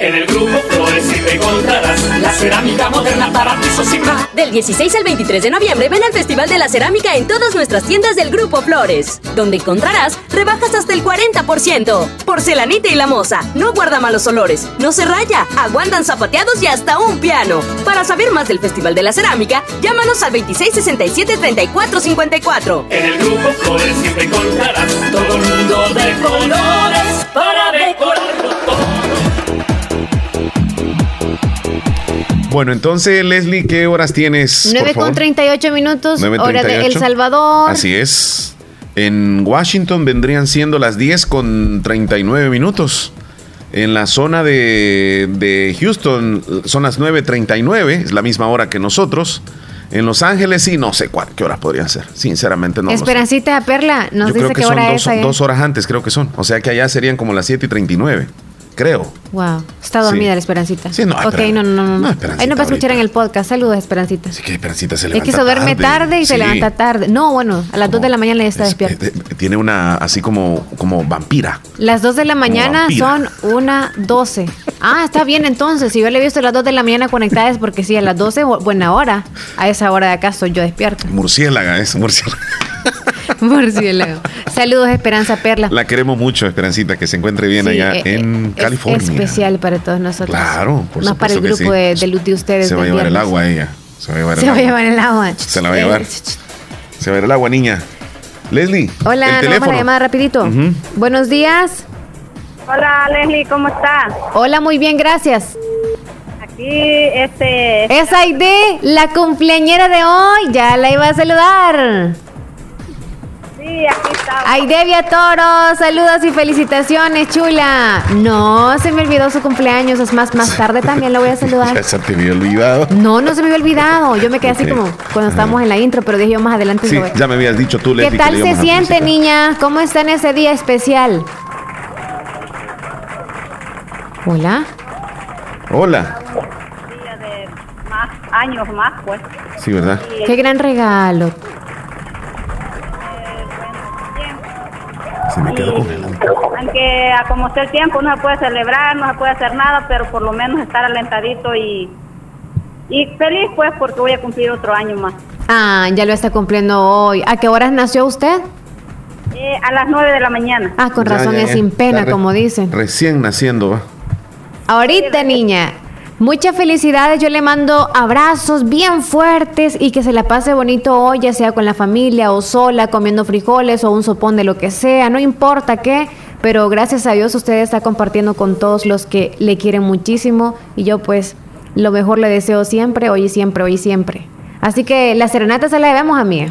En el grupo Flores te encontrarás la cerámica moderna para pisos y más. Del 16 al 23 de noviembre ven al Festival de la Cerámica en todas nuestras tiendas del Grupo Flores, donde encontrarás rebajas hasta el 40%. Porcelanita y la moza, no guarda malos olores, no se raya, aguantan zapateados y hasta un piano. Para saber más del Festival de la Cerámica, llámanos al 2667-3454. En el Grupo Flores siempre encontrarás todo el mundo de colores para decorarlo Bueno, entonces, Leslie, ¿qué horas tienes? 9 con 38 minutos, 9:38. hora de El Salvador. Así es. En Washington vendrían siendo las 10 con 39 minutos. En la zona de, de Houston son las 9.39, es la misma hora que nosotros. En Los Ángeles sí, no sé cuál, qué horas podrían ser. Sinceramente no lo sé. Esperancita Perla, nos Yo dice creo que qué son hora dos, es dos horas antes, creo que son. O sea que allá serían como las 7 y 39, creo. Wow, está dormida Sí. la Esperancita. Sí, no, Ok, espera- no, no, no. no. no, Ahí nos va a escuchar en el podcast. Saludos, Esperancita. Así que Esperancita se Es levanta que se duerme tarde, y se Sí. levanta tarde. No, bueno, a las 2 de la mañana ya está Es- despierta. eh, eh, Tiene una así como, como vampira. Las 2 de la mañana son una 12. Ah, está bien entonces. Si yo le he visto a las 2 de la mañana conectada es porque sí, a las 12, bu- buena hora. A esa hora de acá soy yo despierta. Murciélaga, es murciélaga. Murciélago. Saludos, Esperanza Perla. La queremos mucho, Esperancita, que se encuentre bien Sí, allá eh, en es California. especial para todos nosotros. Claro, por Más para el grupo sí. de, de luz de ustedes. Se va a llevar el agua ella. Se va a llevar el Se va a agua. llevar el agua. Se la va a llevar. Eh, Se va a llevar el agua, niña. Leslie. Hola, el teléfono. la llamada rapidito. Buenos días. Hola Leslie, ¿cómo estás? Hola, muy bien, gracias. Aquí, este... Es Aide, la cumpleañera de hoy. Ya la iba a saludar. Sí, aquí estamos. Aide Viatoro, saludos y felicitaciones, chula. No, se me olvidó su cumpleaños. Es más, más tarde también la voy a saludar. Ya se te había olvidado. No, no se me había olvidado. Yo me quedé así Ok. como cuando estábamos en la intro, pero dije yo más adelante. Sí, ya me habías dicho tú, ¿Qué Leslie. que tal le se íbamos a siente, felicitar. niña? ¿Cómo está en ese día especial? Hola. Hola. Día de más años más, pues. Sí, ¿verdad? Y, Qué gran regalo. Se me quedó con él. aunque a como esté el tiempo no se puede celebrar, no se puede hacer nada, pero por lo menos estar alentadito y, y feliz pues porque voy a cumplir otro año más. Ah, ya lo está cumpliendo hoy. ¿A qué horas nació usted? Eh, a las 9 de la mañana. Ah, con Ya, razón ya, es sin pena, como dicen. Recién naciendo, va. Ahorita, niña. Muchas felicidades, yo le mando abrazos bien fuertes y que se la pase bonito hoy, ya sea con la familia o sola, comiendo frijoles o un sopón de lo que sea, no importa qué, pero gracias a Dios usted está compartiendo con todos los que le quieren muchísimo y yo pues lo mejor le deseo siempre, hoy y siempre, hoy y siempre. Así que la serenata se la debemos a mí.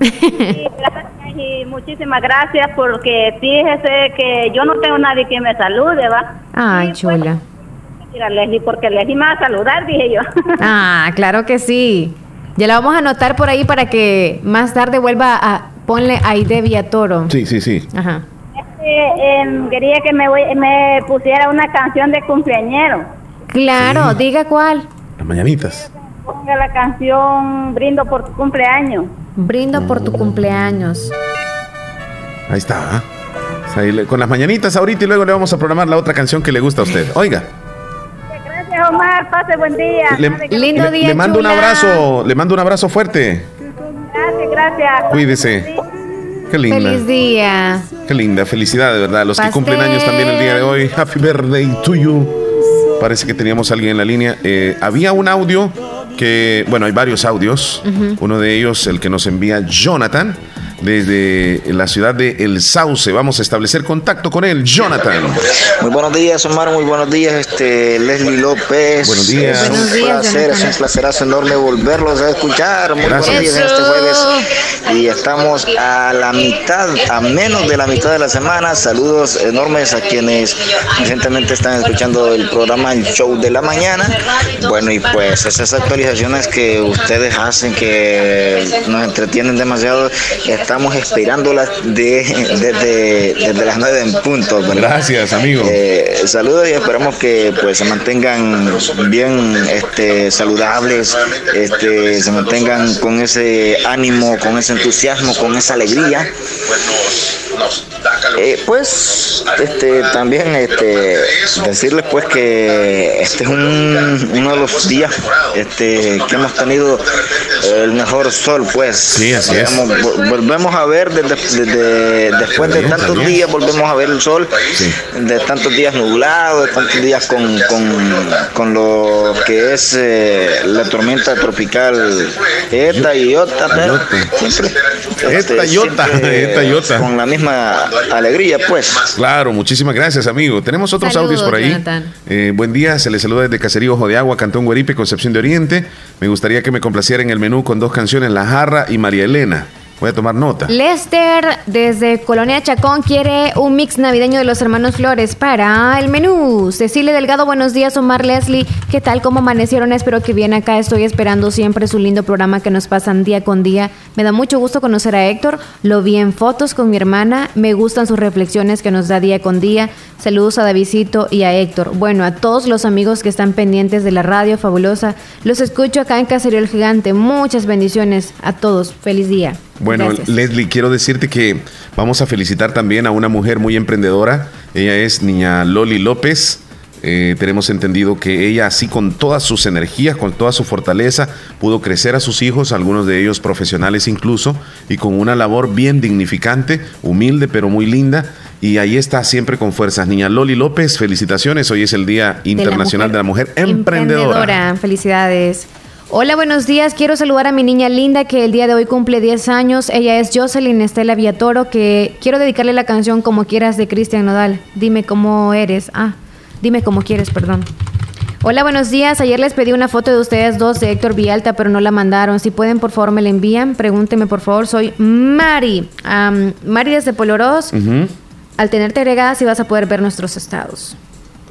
Gracias, y muchísimas gracias porque fíjese que yo no tengo nadie que me salude, ¿va? Ay, chula. Mira, Leslie, porque Leslie me va a saludar, dije yo. Ah, claro que sí. Ya la vamos a anotar por ahí para que más tarde vuelva a ponle Aide Villatoro. Sí, sí, sí. Ajá. Este, em, quería que me, voy- me pusiera una canción de cumpleañero. Claro, diga cuál. Las mañanitas. Ponga la canción Brindo por tu cumpleaños. Brindo por tu cumpleaños. Ahí está. ¿ah? Ahí le- Con las mañanitas ahorita y luego le vamos a programar la otra canción que le gusta a usted. Oiga. Omar. Pase buen día. Le, Lindo le- día, le mando un abrazo, le mando un abrazo fuerte. Gracias, gracias. Cuídese. Qué linda. Feliz día. Qué linda, felicidad de verdad. Los que cumplen años también el día de hoy. Happy birthday to you. Parece que teníamos a alguien en la línea. Eh, había un audio que, bueno, hay varios audios. Uno de ellos, el que nos envía Jonathan, desde la ciudad de El Sauce. Vamos a establecer contacto con él. Jonathan. Muy buenos días, Omar. Muy buenos días, este Leslie López. Buenos días. Es un Buenos días, placer, es un Jonathan. placerazo enorme volverlos a escuchar. Muy Gracias. buenos días en este jueves. Y estamos a la mitad, a menos de la mitad de la semana. Saludos enormes a quienes recientemente están escuchando el programa El Show de la Mañana. Bueno, y pues esas actualizaciones que ustedes hacen que nos entretienen demasiado, estamos esperándolas de, desde, desde las 9 en punto. ¿verdad? Gracias, amigo. Eh, saludos y esperamos que pues se mantengan bien este, saludables, este, se mantengan con ese ánimo, con ese entusiasmo, con esa alegría. Eh, pues este también este decirles pues que este es un, uno de los días este que hemos tenido el mejor sol pues. Sí, así es. Digamos, vol- volvemos a ver desde, desde- después de tantos también. días volvemos a ver el sol. De tantos días nublados de tantos días con, con, con lo que es eh, la tormenta tropical Eta y Iota siempre este, siempre con la misma alegría pues Claro, muchísimas gracias, amigo. Tenemos otros Saludos, audios por ahí. Eh, buen día, se les saluda desde Caserío Ojo de Agua, Cantón Guaripe, Concepción de Oriente. Me gustaría que me complaciera en el menú con dos canciones, La Jarra y María Elena. Voy a tomar nota. Lester desde Colonia Chacón quiere un mix navideño de los hermanos Flores para el menú. Cecilia Delgado, buenos días. Omar Leslie, ¿qué tal? ¿Cómo amanecieron? Espero que bien acá. Estoy esperando siempre su lindo programa que nos pasan día con día. Me da mucho gusto conocer a Héctor. Lo vi en fotos con mi hermana. Me gustan sus reflexiones que nos da día con día. Saludos a Davidito y a Héctor. Bueno, a todos los amigos que están pendientes de la radio fabulosa. Los escucho acá en Caserío el Gigante. Muchas bendiciones a todos. Feliz día. Bueno, Gracias. Leslie, quiero decirte que vamos a felicitar también a una mujer muy emprendedora. Ella es niña Loli López. Eh, tenemos entendido que ella, así con todas sus energías, con toda su fortaleza, pudo crecer a sus hijos, algunos de ellos profesionales incluso, y con una labor bien dignificante, humilde pero muy linda. Y ahí está siempre con fuerzas. Niña Loli López, felicitaciones. Hoy es el Día Internacional de la Mujer, Emprendedora. Felicidades. Hola, buenos días. Quiero saludar a mi niña linda que el día de hoy cumple 10 años. Ella es Jocelyn Estela Viatoro, que quiero dedicarle la canción Como quieras de Cristian Nodal. Dime cómo eres. Ah, dime cómo quieres, perdón. Hola, buenos días. Ayer les pedí una foto de ustedes dos de Héctor Villalta, pero no la mandaron. Si pueden, por favor, me la envían. Pregúnteme, por favor. Soy Mari. Am, Mari desde Poloros. Al tenerte agregada, sí vas a poder ver nuestros estados.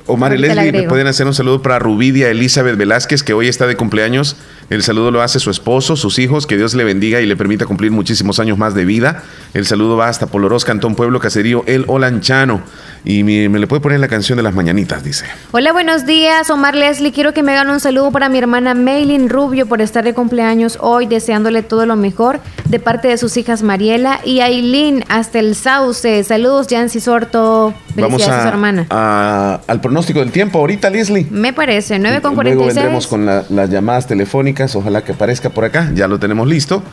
Omar y Leslie, ¿me pueden hacer un saludo para Rubidia Elizabeth Velázquez, que hoy está de cumpleaños? El saludo lo hace su esposo, sus hijos, que Dios le bendiga y le permita cumplir muchísimos años más de vida. El saludo va hasta Polorós, Cantón Pueblo, Caserío, El Olanchano. Y me, me le puede poner la canción de las mañanitas, dice. Hola, buenos días. Omar Leslie, quiero que me hagan un saludo para mi hermana Maylin Rubio por estar de cumpleaños hoy, deseándole todo lo mejor de parte de sus hijas Mariela y Aileen hasta el Sauce. Saludos, Yancy Sorto. Vamos a, a, hermana. a- al pronóstico del tiempo ahorita, Leslie. Me parece, 9 con Luego 46. vendremos con la- las llamadas telefónicas, ojalá que aparezca por acá, ya lo tenemos listo.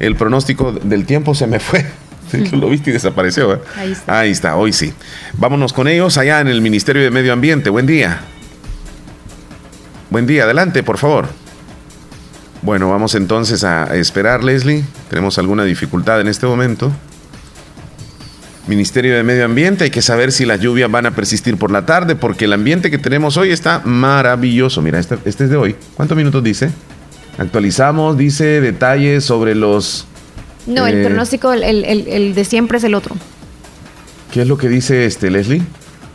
El pronóstico del tiempo se me fue. Lo viste y desapareció. ¿eh? Ahí está. Ahí está, hoy sí. Vámonos con ellos allá en el Ministerio de Medio Ambiente. Buen día. Buen día, adelante, por favor. Bueno, vamos entonces a esperar, Leslie. Tenemos alguna dificultad en este momento. Ministerio de Medio Ambiente, hay que saber si las lluvias van a persistir por la tarde, porque el ambiente que tenemos hoy está maravilloso. Mira, este, este es de hoy. ¿Cuántos minutos dice? Actualizamos, dice detalles sobre los... No, el eh, pronóstico, el, el- el- de siempre es el otro. ¿Qué es lo que dice este Leslie?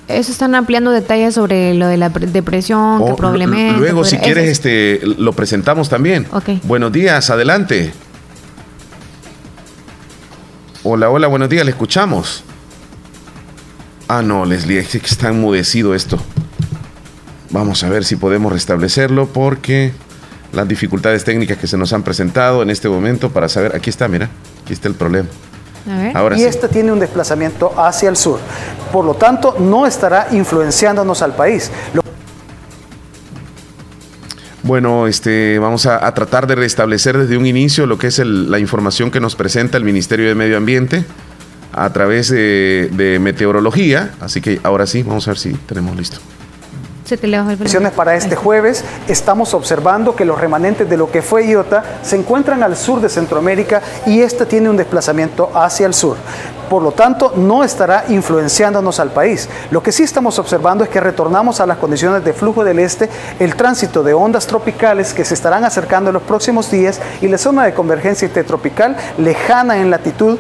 Eso están ampliando detalles sobre lo de la pre- depresión, que Oh, probablemente. l- Luego, si quieres, este, lo presentamos también. Ok. Buenos días, adelante. Hola, hola, buenos días, le escuchamos. Ah, no, Leslie, es que está enmudecido esto. Vamos a ver si podemos restablecerlo porque las dificultades técnicas que se nos han presentado en este momento para saber, aquí está, mira, aquí está el problema. A ver. Ahora y sí. este tiene un desplazamiento hacia el sur. Por lo tanto, no estará influenciándonos al país. Lo Bueno, este, vamos a, tratar de restablecer desde un inicio lo que es el- la información que nos presenta el Ministerio de Medio Ambiente a través de, de meteorología. Así que ahora sí, vamos a ver si tenemos listo. Se te el para este jueves, estamos observando que los remanentes de lo que fue Iota se encuentran al sur de Centroamérica y este tiene un desplazamiento hacia el sur. Por lo tanto, no estará influenciándonos al país. Lo que sí estamos observando es que retornamos a las condiciones de flujo del este, el tránsito de ondas tropicales que se estarán acercando en los próximos días y la zona de convergencia intertropical lejana en latitud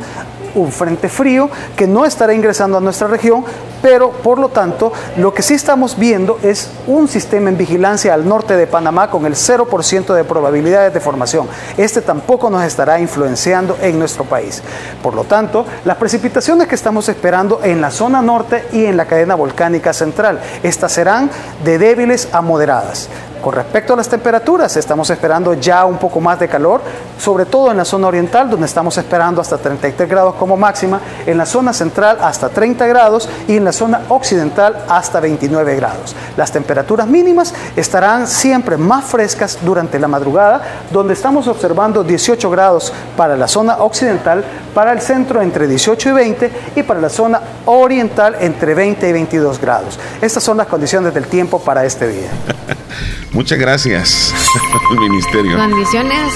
un frente frío que no estará ingresando a nuestra región, pero por lo tanto lo que sí estamos viendo es un sistema en vigilancia al norte de Panamá con el 0% de probabilidades de formación. Este tampoco nos estará influenciando en nuestro país. Por lo tanto, las precipitaciones que estamos esperando en la zona norte y en la cadena volcánica central, estas serán de débiles a moderadas. Con respecto a las temperaturas, estamos esperando ya un poco más de calor, sobre todo en la zona oriental, donde estamos esperando hasta 33 grados como máxima, en la zona central hasta 30 grados y en la zona occidental hasta 29 grados. Las temperaturas mínimas estarán siempre más frescas durante la madrugada, donde estamos observando 18 grados para la zona occidental, para el centro entre 18 y 20 y para la zona oriental entre 20 y 22 grados. Estas son las condiciones del tiempo para este día. Muchas gracias al Ministerio. Condiciones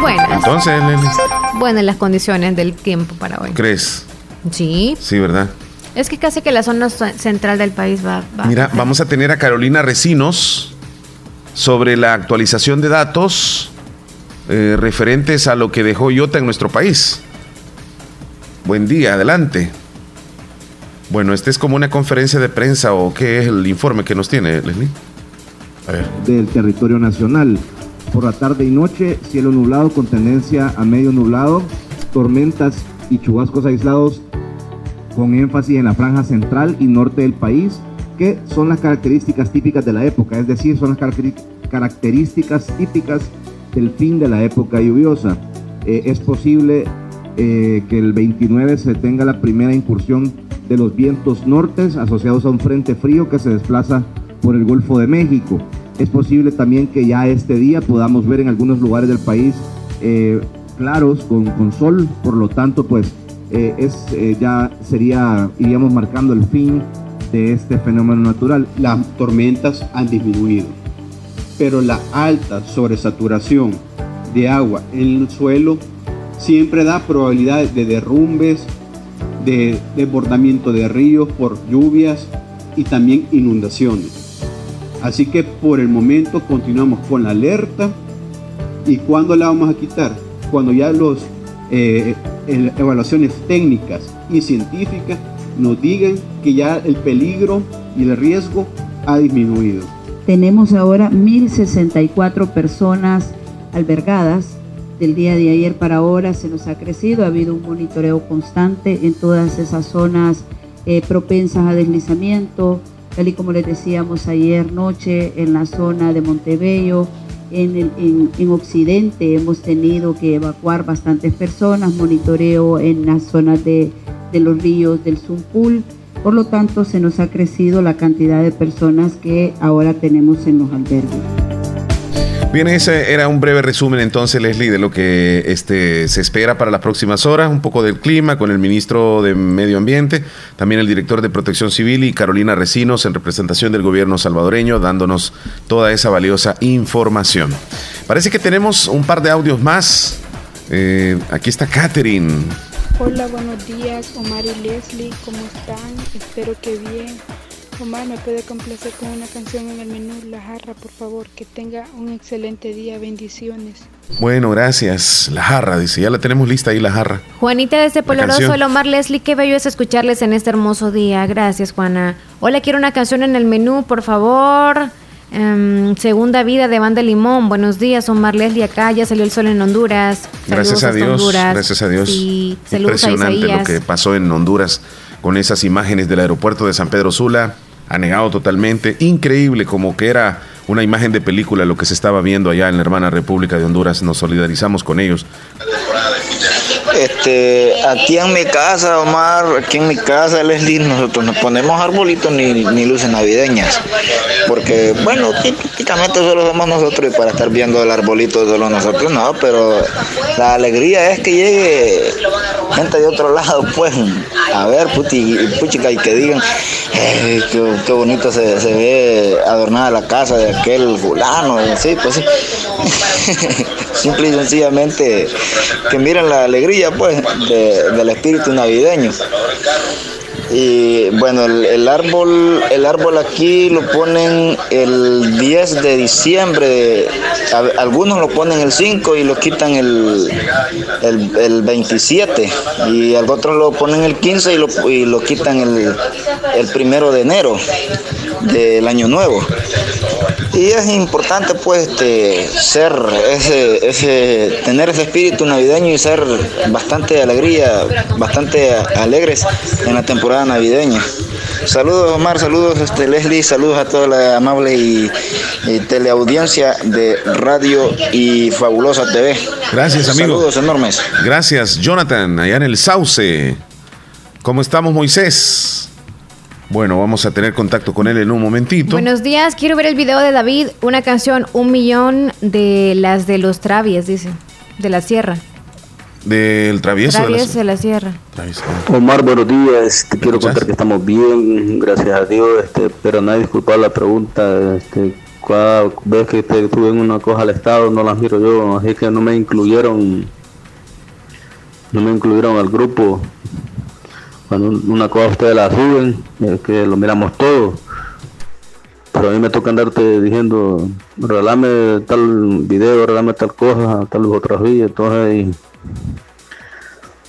buenas. Entonces, Leslie, Buenas las condiciones del tiempo para hoy. ¿crees? Sí. Sí, ¿verdad? Es que casi que la zona central del país va. va- Mira, vamos a tener a Carolina Recinos sobre la actualización de datos eh, referentes a lo que dejó IOTA en nuestro país. Buen día, adelante. Bueno, este es como una conferencia de prensa o qué es el informe que nos tiene, Leslie. Del territorio nacional. Por la tarde y noche, cielo nublado con tendencia a medio nublado, tormentas y chubascos aislados con énfasis en la franja central y norte del país, que son las características típicas de la época, es decir, son las características típicas del fin de la época lluviosa. Eh, es posible eh, que el 29 se tenga la primera incursión de los vientos nortes asociados a un frente frío que se desplaza por el Golfo de México. Es posible también que ya este día podamos ver en algunos lugares del país eh, claros con, sol, por lo tanto pues eh, es, eh, ya sería, iríamos marcando el fin de este fenómeno natural. Las tormentas han disminuido. pero la alta sobresaturación de agua en el suelo siempre da probabilidad de derrumbes, de desbordamiento de ríos por lluvias y también inundaciones. Así que por el momento continuamos con la alerta. ¿Y cuándo la vamos a quitar? Cuando ya las eh, evaluaciones técnicas y científicas nos digan que ya el peligro y el riesgo ha disminuido. Tenemos ahora 1.064 personas albergadas. Del día de ayer para ahora se nos ha crecido, ha habido un monitoreo constante en todas esas zonas eh, propensas a deslizamiento, tal y como les decíamos ayer noche en la zona de Montebello, en, el, en, Occidente hemos tenido que evacuar bastantes personas, monitoreo en las zonas de, de los ríos del Zumpul, por lo tanto se nos ha crecido la cantidad de personas que ahora tenemos en los albergues. Bien, ese era un breve resumen entonces, Leslie, de lo que este, se espera para las próximas horas, un poco del clima con el ministro de Medio Ambiente, también el director de Protección Civil y Carolina Recinos en representación del gobierno salvadoreño, dándonos toda esa valiosa información. Parece que tenemos un par de audios más. Eh, aquí está Catherine. Hola, buenos días, Omar y Leslie, ¿cómo están? Espero que bien. Omar, ¿me puede complacer con una canción en el menú La Jarra, por favor? Que tenga un excelente día, bendiciones. Bueno, gracias. La Jarra, dice, ya la tenemos lista ahí, La Jarra. Juanita desde Poloroso, el Omar Leslie, qué bello es escucharles en este hermoso día. Gracias, Juana. Hola, quiero una canción en el menú, por favor. Em, segunda vida de Banda Limón. Buenos días, Omar Leslie. Acá ya salió el sol en Honduras. gracias a Dios. Gracias a Dios. Impresionante lo que pasó en Honduras con esas imágenes del aeropuerto de San Pedro Sula negado totalmente. Increíble como que era una imagen de película lo que se estaba viendo allá en la hermana República de Honduras. Nos solidarizamos con ellos. Este, aquí en mi casa, Omar, aquí en mi casa, Leslie, nosotros nos ponemos arbolitos ni, ni luces navideñas. Porque, bueno, típicamente solo somos nosotros y para estar viendo el arbolito solo nosotros no, pero la alegría es que llegue gente de otro lado, pues, a ver, puti, puchica, y que digan, qué, bonito se, ve adornada la casa de aquel fulano, sí, pues sí. Simple y sencillamente que miren la alegría, pues, del espíritu navideño. Y bueno, el, árbol, el árbol aquí lo ponen el 10 de diciembre. algunos lo ponen el 5 y lo quitan el, el, 27. Y otros lo ponen el 15 y lo, y lo quitan el, el primero de enero del año nuevo. Y es importante pues este, ser ese, ese, tener ese espíritu navideño y ser bastante alegría, bastante alegres en la temporada navideña. Saludos Omar, saludos este, Leslie, saludos a toda la amable y, teleaudiencia de Radio y Fabulosa TV. Gracias amigo. Saludos enormes. Gracias Jonathan, allá en el Sauce. ¿Cómo estamos Moisés? Bueno, vamos a tener contacto con él en un momentito. Buenos días, quiero ver el video de David, una canción, un millón de las de los Travies, dice, de la sierra. Del travieso, travieso de la, sierra. Omar, buenos días. Te quiero contar que estamos bien, gracias a Dios. Este, pero no hay disculpar la pregunta. Este, cada vez que te, tuve en una cosa al Estado, no las miro yo. Así que no me incluyeron. No me incluyeron al grupo cuando una cosa ustedes la suben, es que lo miramos todo. Pero a mí me toca andarte diciendo, regalame tal video, regalame tal cosa, tal fotografía, entonces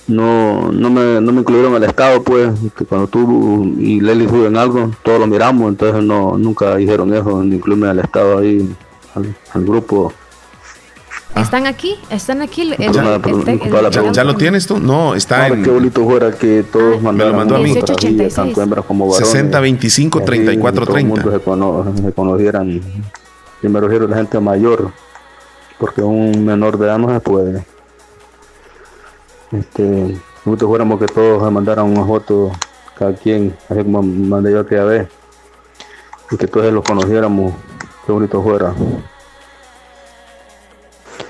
no, no me, no me incluyeron al estado pues, que cuando tú y Lely suben algo, todos lo miramos, entonces no, nunca dijeron eso, de incluirme al estado ahí, al grupo ¿Están aquí? ¿Están aquí? ya, lo tienes tú? No, está en... Qué bonito fuera que todos ah, Me lo mandó a mí. 60, 25, 34, 30. se, se conocieran. Primero quiero la gente mayor, porque un menor de edad no se puede. Este, bonito fuéramos que todos mandaran una foto, cada quien, así como mandé yo aquella vez, y que todos los conociéramos. Qué bonito fuera.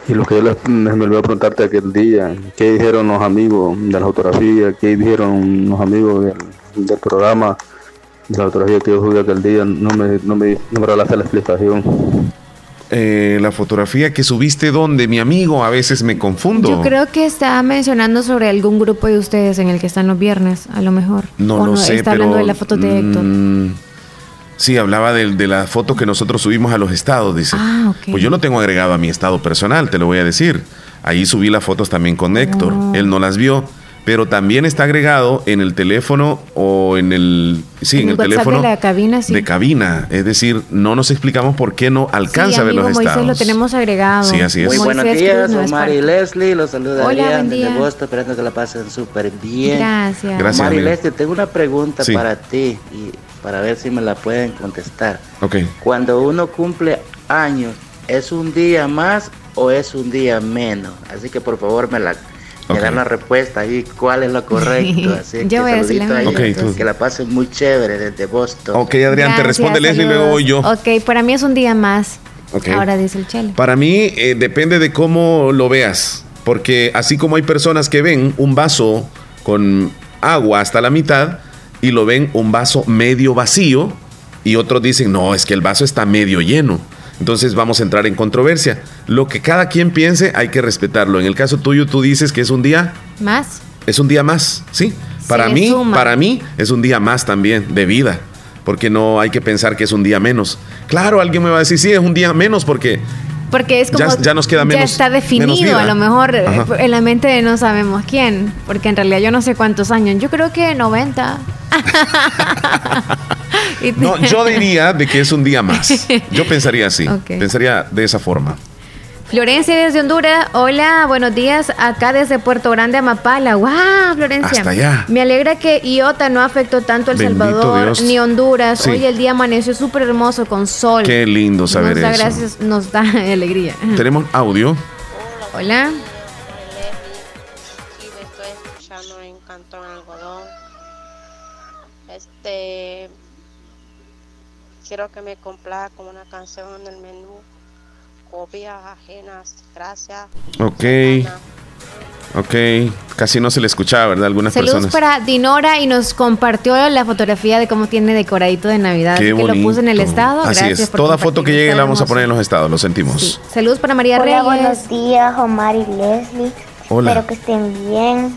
Y lo que yo les, me olvidó preguntarte aquel día, ¿qué dijeron los amigos de la fotografía? ¿Qué dijeron los amigos del, programa? De la fotografía que yo subí aquel día, no me, no me, no me la explicación. Eh, la fotografía que subiste donde, mi amigo, a veces me confundo. Yo creo que está mencionando sobre algún grupo de ustedes en el que están los viernes, a lo mejor. No O lo sé, Está pero, hablando de la foto de Héctor. mm, sí, hablaba del- de, la foto que nosotros subimos a los estados, dice. Ah, ok. Pues yo lo tengo agregado a mi estado personal, te lo voy a decir. Ahí subí las fotos también con Héctor. Oh. Él no las vio, pero también está agregado en el teléfono o en el sí, en, el, WhatsApp teléfono de la cabina, sí. de cabina. Es decir, no nos explicamos por qué no alcanza sí, a ver amigo los Moisés, estados. lo tenemos agregado. Sí, así es. Muy buenos Cruz días, es Omar y. Leslie, los saluda Hola, desde. Boston, esperando que la pasen súper bien. Gracias. Gracias, Omar y amigo. Leslie, tengo una pregunta Sí. para ti y para ver si me la pueden contestar. Ok. Cuando uno cumple años, ¿es un día más o es un día menos? Así que por favor me la me Ok. dan la respuesta ahí, cuál es lo correcto. Así Yo que voy a decir saludito la ahí, mía. Ok, entonces, tú. que la pasen muy chévere desde Boston. Ok, Adrián, te responde Leslie, saludos. luego voy yo. Ok, para mí es un día más. Ok. Ahora dice el Chele. Para mí eh, depende de cómo lo veas, porque así como hay personas que ven un vaso con agua hasta la mitad y lo ven un vaso medio vacío y otros dicen, no, es que el vaso está medio lleno. Entonces vamos a entrar en controversia. Lo que cada quien piense hay que respetarlo. En el caso tuyo tú dices que es un día, ¿Más? es un día más, ¿sí? Para mí, suma. para mí es un día más también de vida, porque no hay que pensar que es un día menos. Claro, alguien me va a decir, sí, es un día menos porque Porque es como. Ya- ya nos queda menos- Ya está definido, a lo mejor eh, Ajá. en la mente de no sabemos quién. Porque en realidad yo no sé cuántos años. Yo creo que 90. No, yo diría de que es un día más. Yo pensaría así. Pensaría de esa forma. Florencia desde Honduras. Hola, buenos días. Acá desde Puerto Grande, Amapala. ¡Wow, Florencia! Hasta allá. Me alegra que Iota no afectó tanto El Bendito Salvador Dios. ni Honduras. Sí. Hoy el día amaneció súper hermoso con sol. Qué lindo saber nos da eso. gracias, nos da alegría. Tenemos audio. Hola. Quiero que me complaga con una canción en el menú. Copias ajenas. Gracias. Ok. Ok. Casi no se le escuchaba, ¿verdad? Algunas Saludos personas. para Dinora y nos compartió la fotografía de cómo tiene decoradito de Navidad. Qué que lo bonito. puso en el estado. Así Gracias es. por Toda foto que llegue la vamos a poner en los estados. Lo sentimos. Saludos para María Hola, Reyes. buenos días, Omar y Leslie. Hola. Espero que estén bien.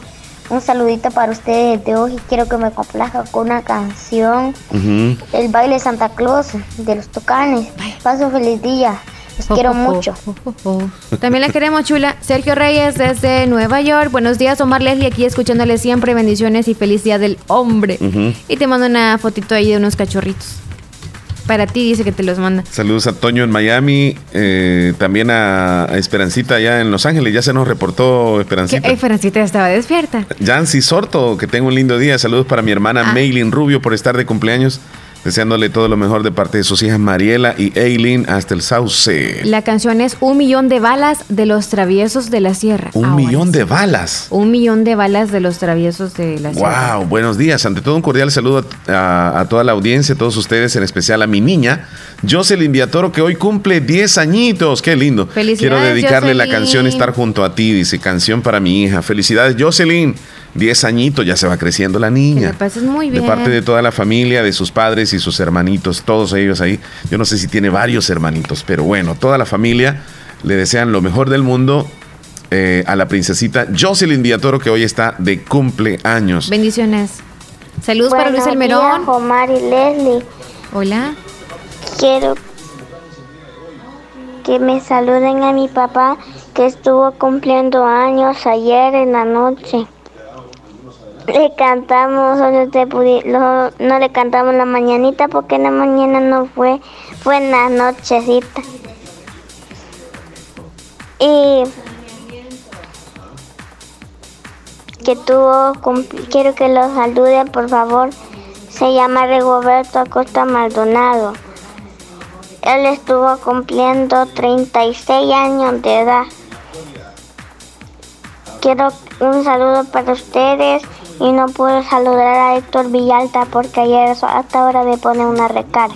Un saludito para ustedes de hoy. Quiero que me complazca con una canción. El baile Santa Claus de los Tucanes. Paso feliz día. Los quiero mucho. También la queremos, chula. Sergio Reyes desde Nueva York. Buenos días, Omar Leslie, aquí escuchándole siempre. Bendiciones y feliz día del hombre. Y te mando una fotito ahí de unos cachorritos. Para ti dice que te los manda. Saludos a Toño en Miami. eh, también a, a Esperancita allá en Los Ángeles. Ya se nos reportó Esperancita. Francita ya estaba despierta. Yancy Sorto, que tenga un lindo día. Saludos para mi hermana Ah. Maylin Rubio por estar de cumpleaños. Deseándole todo lo mejor de parte de sus hijas Mariela y Eileen hasta el Sauce. La canción es Un millón de balas de los traviesos de la sierra. Un Ahora millón sí. de balas. Un millón de balas de los traviesos de la sierra. Wow, buenos días. Ante todo un cordial saludo a, toda la audiencia, a todos ustedes, en especial a mi niña, Jocelyn Viatoro, que hoy cumple 10 añitos. Qué lindo. Felicidades, Quiero dedicarle la canción Estar junto a ti, dice, canción para mi hija. Felicidades, Jocelyn. 10 añitos, ya se va creciendo la Que niña. la pases muy De bien. parte de toda la familia, de sus padres y sus hermanitos, todos ellos ahí. Yo no sé si tiene varios hermanitos, pero bueno, toda la familia le desean lo mejor del mundo eh, a la princesita Jocelyn Villatoro, que hoy está de cumpleaños. Bendiciones. Saludos para Luis Almerón. días, Omar y Leslie. Hola. Quiero que me saluden a mi papá que estuvo cumpliendo años ayer en la noche. Le cantamos, o no, le cantamos la mañanita porque la mañana no fue, fue en la nochecita. Y que tuvo, quiero que lo saluden por favor. Se llama Rigoberto Acosta Maldonado. Él estuvo cumpliendo 36 años de edad. Quiero un saludo para ustedes y no puedo saludar a Héctor Villalta porque ayer hasta ahora me pone una recarga.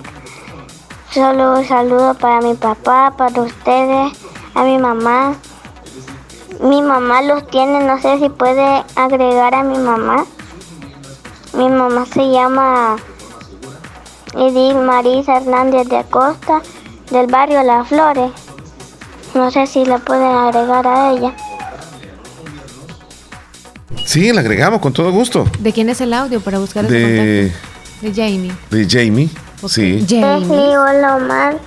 Solo un saludo para mi papá, para ustedes, a mi mamá. Mi mamá los tiene, no sé si puede agregar a mi mamá. Mi mamá se llama Edith Marisa Hernández de Acosta, del barrio Las Flores. No sé si la pueden agregar a ella. Sí, la agregamos con todo gusto. ¿De quién es el audio para buscar ese De, contacto? De Jamie. de Jamie. Sí. Leslie, hola Omar.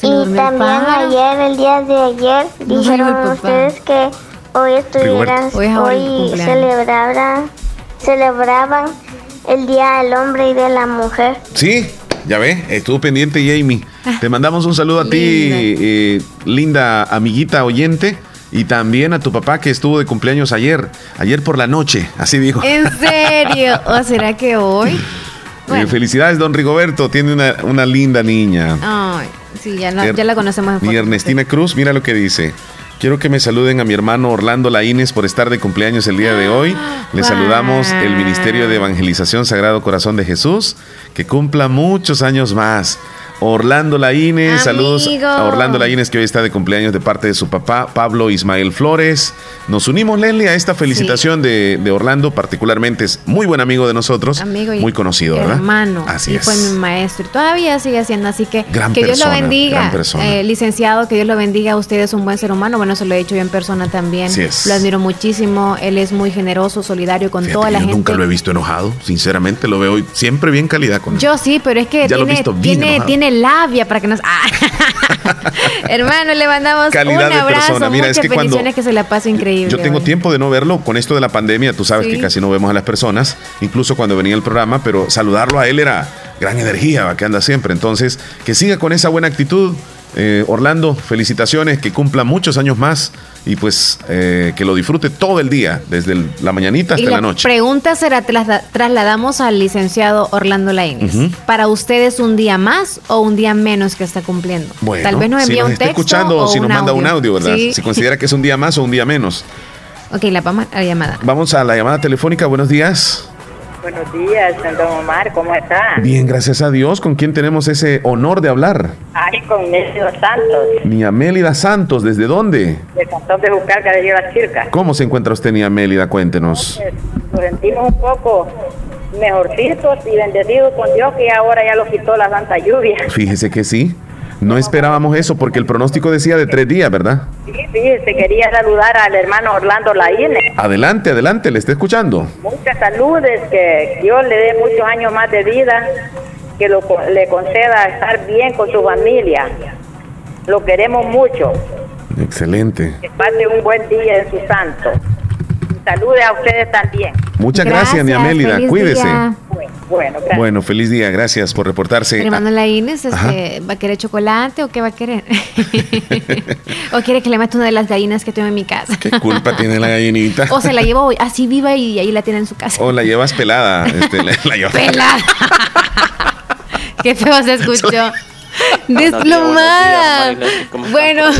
Se Y el también ayer, el día de ayer, No dijeron el ustedes que hoy estuvieran. Hoy es el hoy celebraban, el Día del Hombre y de la Mujer. Sí, ya ve, estuvo pendiente Jamie. Ah. Te mandamos un saludo a ti, eh, linda amiguita oyente, y también a tu papá que estuvo de cumpleaños ayer, ayer por la noche, así dijo. ¿En serio? ¿O será que hoy? Eh, felicidades, don Rigoberto, tiene una, una linda niña. Ay, sí, ya, no- ya la conocemos en Mi foto. Ernestina Cruz, mira lo que dice. Quiero que me saluden a mi hermano Orlando Laínez por estar de cumpleaños el día de hoy. Le Wow. saludamos el Ministerio de Evangelización Sagrado Corazón de Jesús. Que cumpla muchos años más. Orlando Laínez, saludos a Orlando Laínez que hoy está de cumpleaños de parte de su papá Pablo Ismael Flores. Nos unimos, Leslie, a esta felicitación de, de Orlando, particularmente es muy buen amigo de nosotros, Amigo y muy conocido, ¿verdad? Hermano. Así y es. fue mi maestro. Y todavía sigue siendo así que Gran que Dios lo persona, bendiga. persona. Eh, licenciado, que Dios lo bendiga. Usted es un buen ser humano. Bueno, se lo he dicho yo en persona también. Así es. Lo admiro muchísimo. Él es muy generoso, solidario con toda la Yo gente. nunca lo he visto enojado, sinceramente lo veo siempre bien calidad con él. Yo sí, pero es que Ya lo he tiene, visto bien tiene, enojado. tiene labia para que nos. ¡Ah! Hermano, le mandamos Calidad un de abrazo. persona. Mira, es muchas que cuando- bendiciones, que se la pase increíble. Yo tengo hoy. tiempo de no verlo con esto de la pandemia, tú sabes Sí. que casi no vemos a las personas, incluso cuando venía el programa, pero saludarlo a él era gran energía, que anda siempre. Entonces, que siga con esa buena actitud. Eh, Orlando, felicitaciones, que cumpla muchos años más y pues eh, que lo disfrute todo el día, desde el- la mañanita Y hasta la la noche. pregunta será, trasla- trasladamos al licenciado Orlando Laínez. Ujú. ¿Para ustedes un día más o un día menos que está cumpliendo? Bueno, Tal vez nos si envía nos un está texto escuchando o si nos manda un audio, ¿verdad? Sí. Si considera que es un día más o un día menos. ok, la vamos a la llamada. Vamos a la llamada telefónica, buenos días. Buenos días, don Omar, ¿cómo está? Bien, gracias a Dios. ¿Con quién tenemos ese honor de hablar? Ay, con Nelson Santos, Ni Amélida Santos, ¿desde dónde? del cantón de Jucarca de Lleva Circa. ¿Cómo se encuentra usted, Ni Amélida? Cuéntenos. Nos sentimos un poco mejorcitos y bendecidos con Dios que ahora ya lo quitó la santa lluvia. Fíjese que sí. No esperábamos eso porque el pronóstico decía de tres días, ¿verdad? Sí, fíjese, quería saludar al hermano Orlando Laínez. Adelante, adelante, le está escuchando. Muchas saludes, que Dios le dé muchos años más de vida, que lo, le conceda estar bien con su familia. Lo queremos mucho. Excelente. Que pase un buen día en su santo. Salude a ustedes también. Muchas gracias, Ni Amélida. Cuídese. día. Bueno, gracias. Bueno, feliz día. Gracias por reportarse. Hermano Laínez, Ajá. este, ¿va a querer chocolate o qué va a querer? ¿O quiere que le meta una de las gallinas que tengo en mi casa? ¿Qué culpa tiene la gallinita? O se la llevo así viva y ahí la tiene en su casa. O la llevas pelada. este, la, la llevas- Pelada. Qué feo se escuchó. días, Desplumada. buenos días, Marilyn, ¿cómo están? Bueno,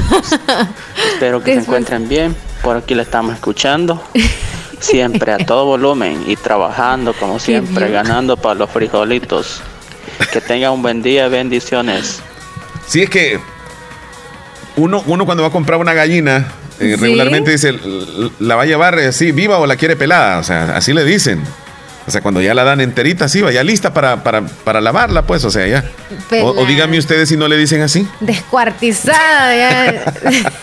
Espero que se encuentren bien. Por aquí la estamos escuchando. Siempre a todo volumen y trabajando como siempre, ganando para los frijolitos. Que tengan un buen día, bendiciones. Sí, es que uno, uno cuando va a comprar una gallina, eh, Sí. regularmente dice, "L- ¿la va a llevar así viva o la quiere pelada? O sea, así le dicen. O sea, cuando ya la dan enterita, así va, ya lista para, para, para lavarla, pues, o sea, ya. O, o Pelada. díganme ustedes si no le dicen así. descuartizada. ya.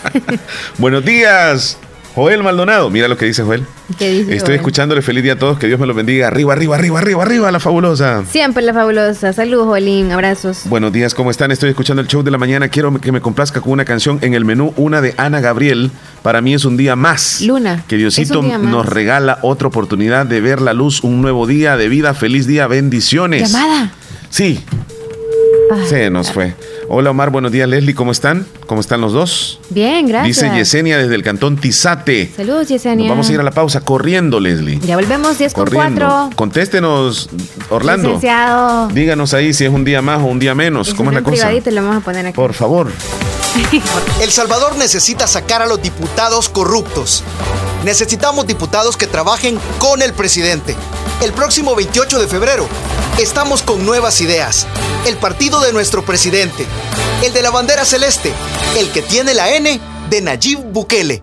Buenos días, Joel Maldonado. Mira lo que dice Joel. ¿Qué dice Estoy Joel? escuchándole feliz día a todos, que Dios me los bendiga. Arriba, arriba, arriba, arriba, arriba, la fabulosa. Siempre la fabulosa. Saludos, Jolín. Abrazos. Buenos días, ¿cómo están? Estoy escuchando el show de la mañana. Quiero que me complazca con una canción en el menú, una de Ana Gabriel. Para mí es un día más. Luna. Que Diosito nos regala otra oportunidad de ver la luz, un nuevo día de vida. Feliz día, bendiciones. Llamada. Sí, Ay, se nos fue. Hola Omar, buenos días Leslie, ¿cómo están? ¿Cómo están los dos? Bien, gracias. Dice Yesenia desde el cantón Tizate. Saludos, Yesenia. Nos vamos a ir a la pausa corriendo, Leslie. Ya volvemos 10 con Corriendo. 4. Contéstenos, Orlando. Licenciado. Díganos ahí si es un día más o un día menos. ¿Cómo es la cosa? privadito lo vamos a poner aquí. Por favor. El Salvador necesita sacar a los diputados corruptos. Necesitamos diputados que trabajen con el presidente. El próximo 28 de febrero estamos con nuevas ideas. El partido de nuestro presidente. El de la bandera celeste. El que tiene la N de Nayib Bukele.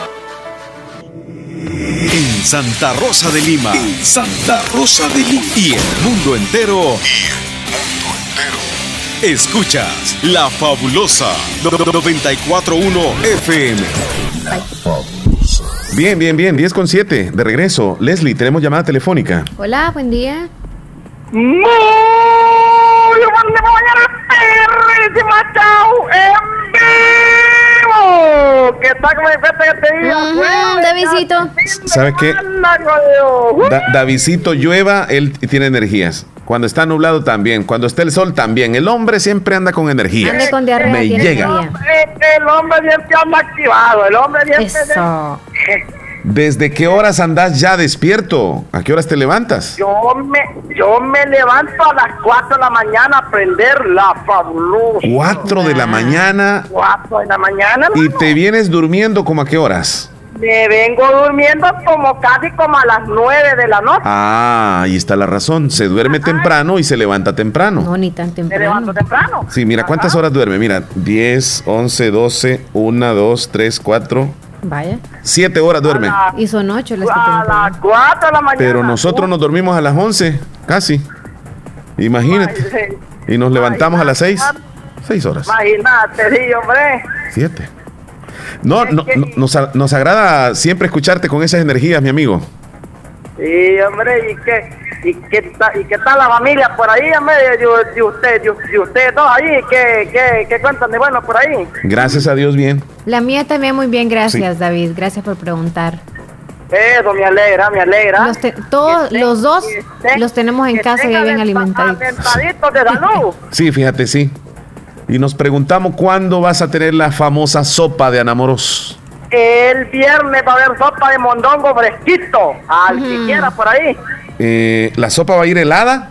En Santa Rosa de Lima. En Santa Rosa de Lima. Y el mundo entero. Escuchas La Fabulosa 941 FM. Bien, bien, bien, 10 con 7, de regreso. Leslie, tenemos llamada telefónica. Hola, buen día. Muy buena mañana, perrísima chau, en vivo. ¿Qué tal como que te digo? Ujú, Davidcito. ¿Sabes qué? Da- Davidcito llueva, él tiene energías. Cuando está nublado también. Cuando está el sol también. El hombre siempre anda con energías. Ande con diarrea, Me llega. energía. El hombre siempre anda activado, el hombre siempre... Eso. ¿Desde qué horas andas ya despierto? ¿A qué horas te levantas? Yo me, yo me levanto a las 4 de la mañana a prender la fabulosa. 4 de la mañana 4 de la mañana. y te vienes durmiendo como a qué horas? Me vengo durmiendo como casi como a las 9 de la noche. Ah, ahí está la razón. Se duerme temprano y se levanta temprano. No, ni tan Me temprano. levanto temprano. Sí, mira, ¿cuántas horas duerme? Mira, 10, 11, 12, 1, 2, 3, 4, Vaya. 7 horas duerme. Y son ocho las que A las 4 de la mañana. Pero nosotros nos dormimos a las 11, casi. Imagínate. Y nos levantamos a las 6. 6 horas. Imagínate, sí, hombre. 7. No, no, no, nos, nos agrada siempre escucharte con esas energías, mi amigo. Sí, hombre, ¿y qué, y qué, y qué tal la familia por ahí, hombre? Y, y usted, y, y usted, todos ahí, ¿qué, qué, qué cuentan de bueno por ahí? Gracias a Dios, bien. La mía también muy bien, gracias, David. Gracias por preguntar. Eso me alegra, me alegra. Los te- todos los dos los tenemos en que casa tenga bien. Alentaditos de salud. Sí, fíjate, sí. Y nos preguntamos cuándo vas a tener la famosa sopa de anamoros. El viernes va a haber sopa de mondongo fresquito, al que quiera por ahí. Eh, ¿La sopa va a ir helada?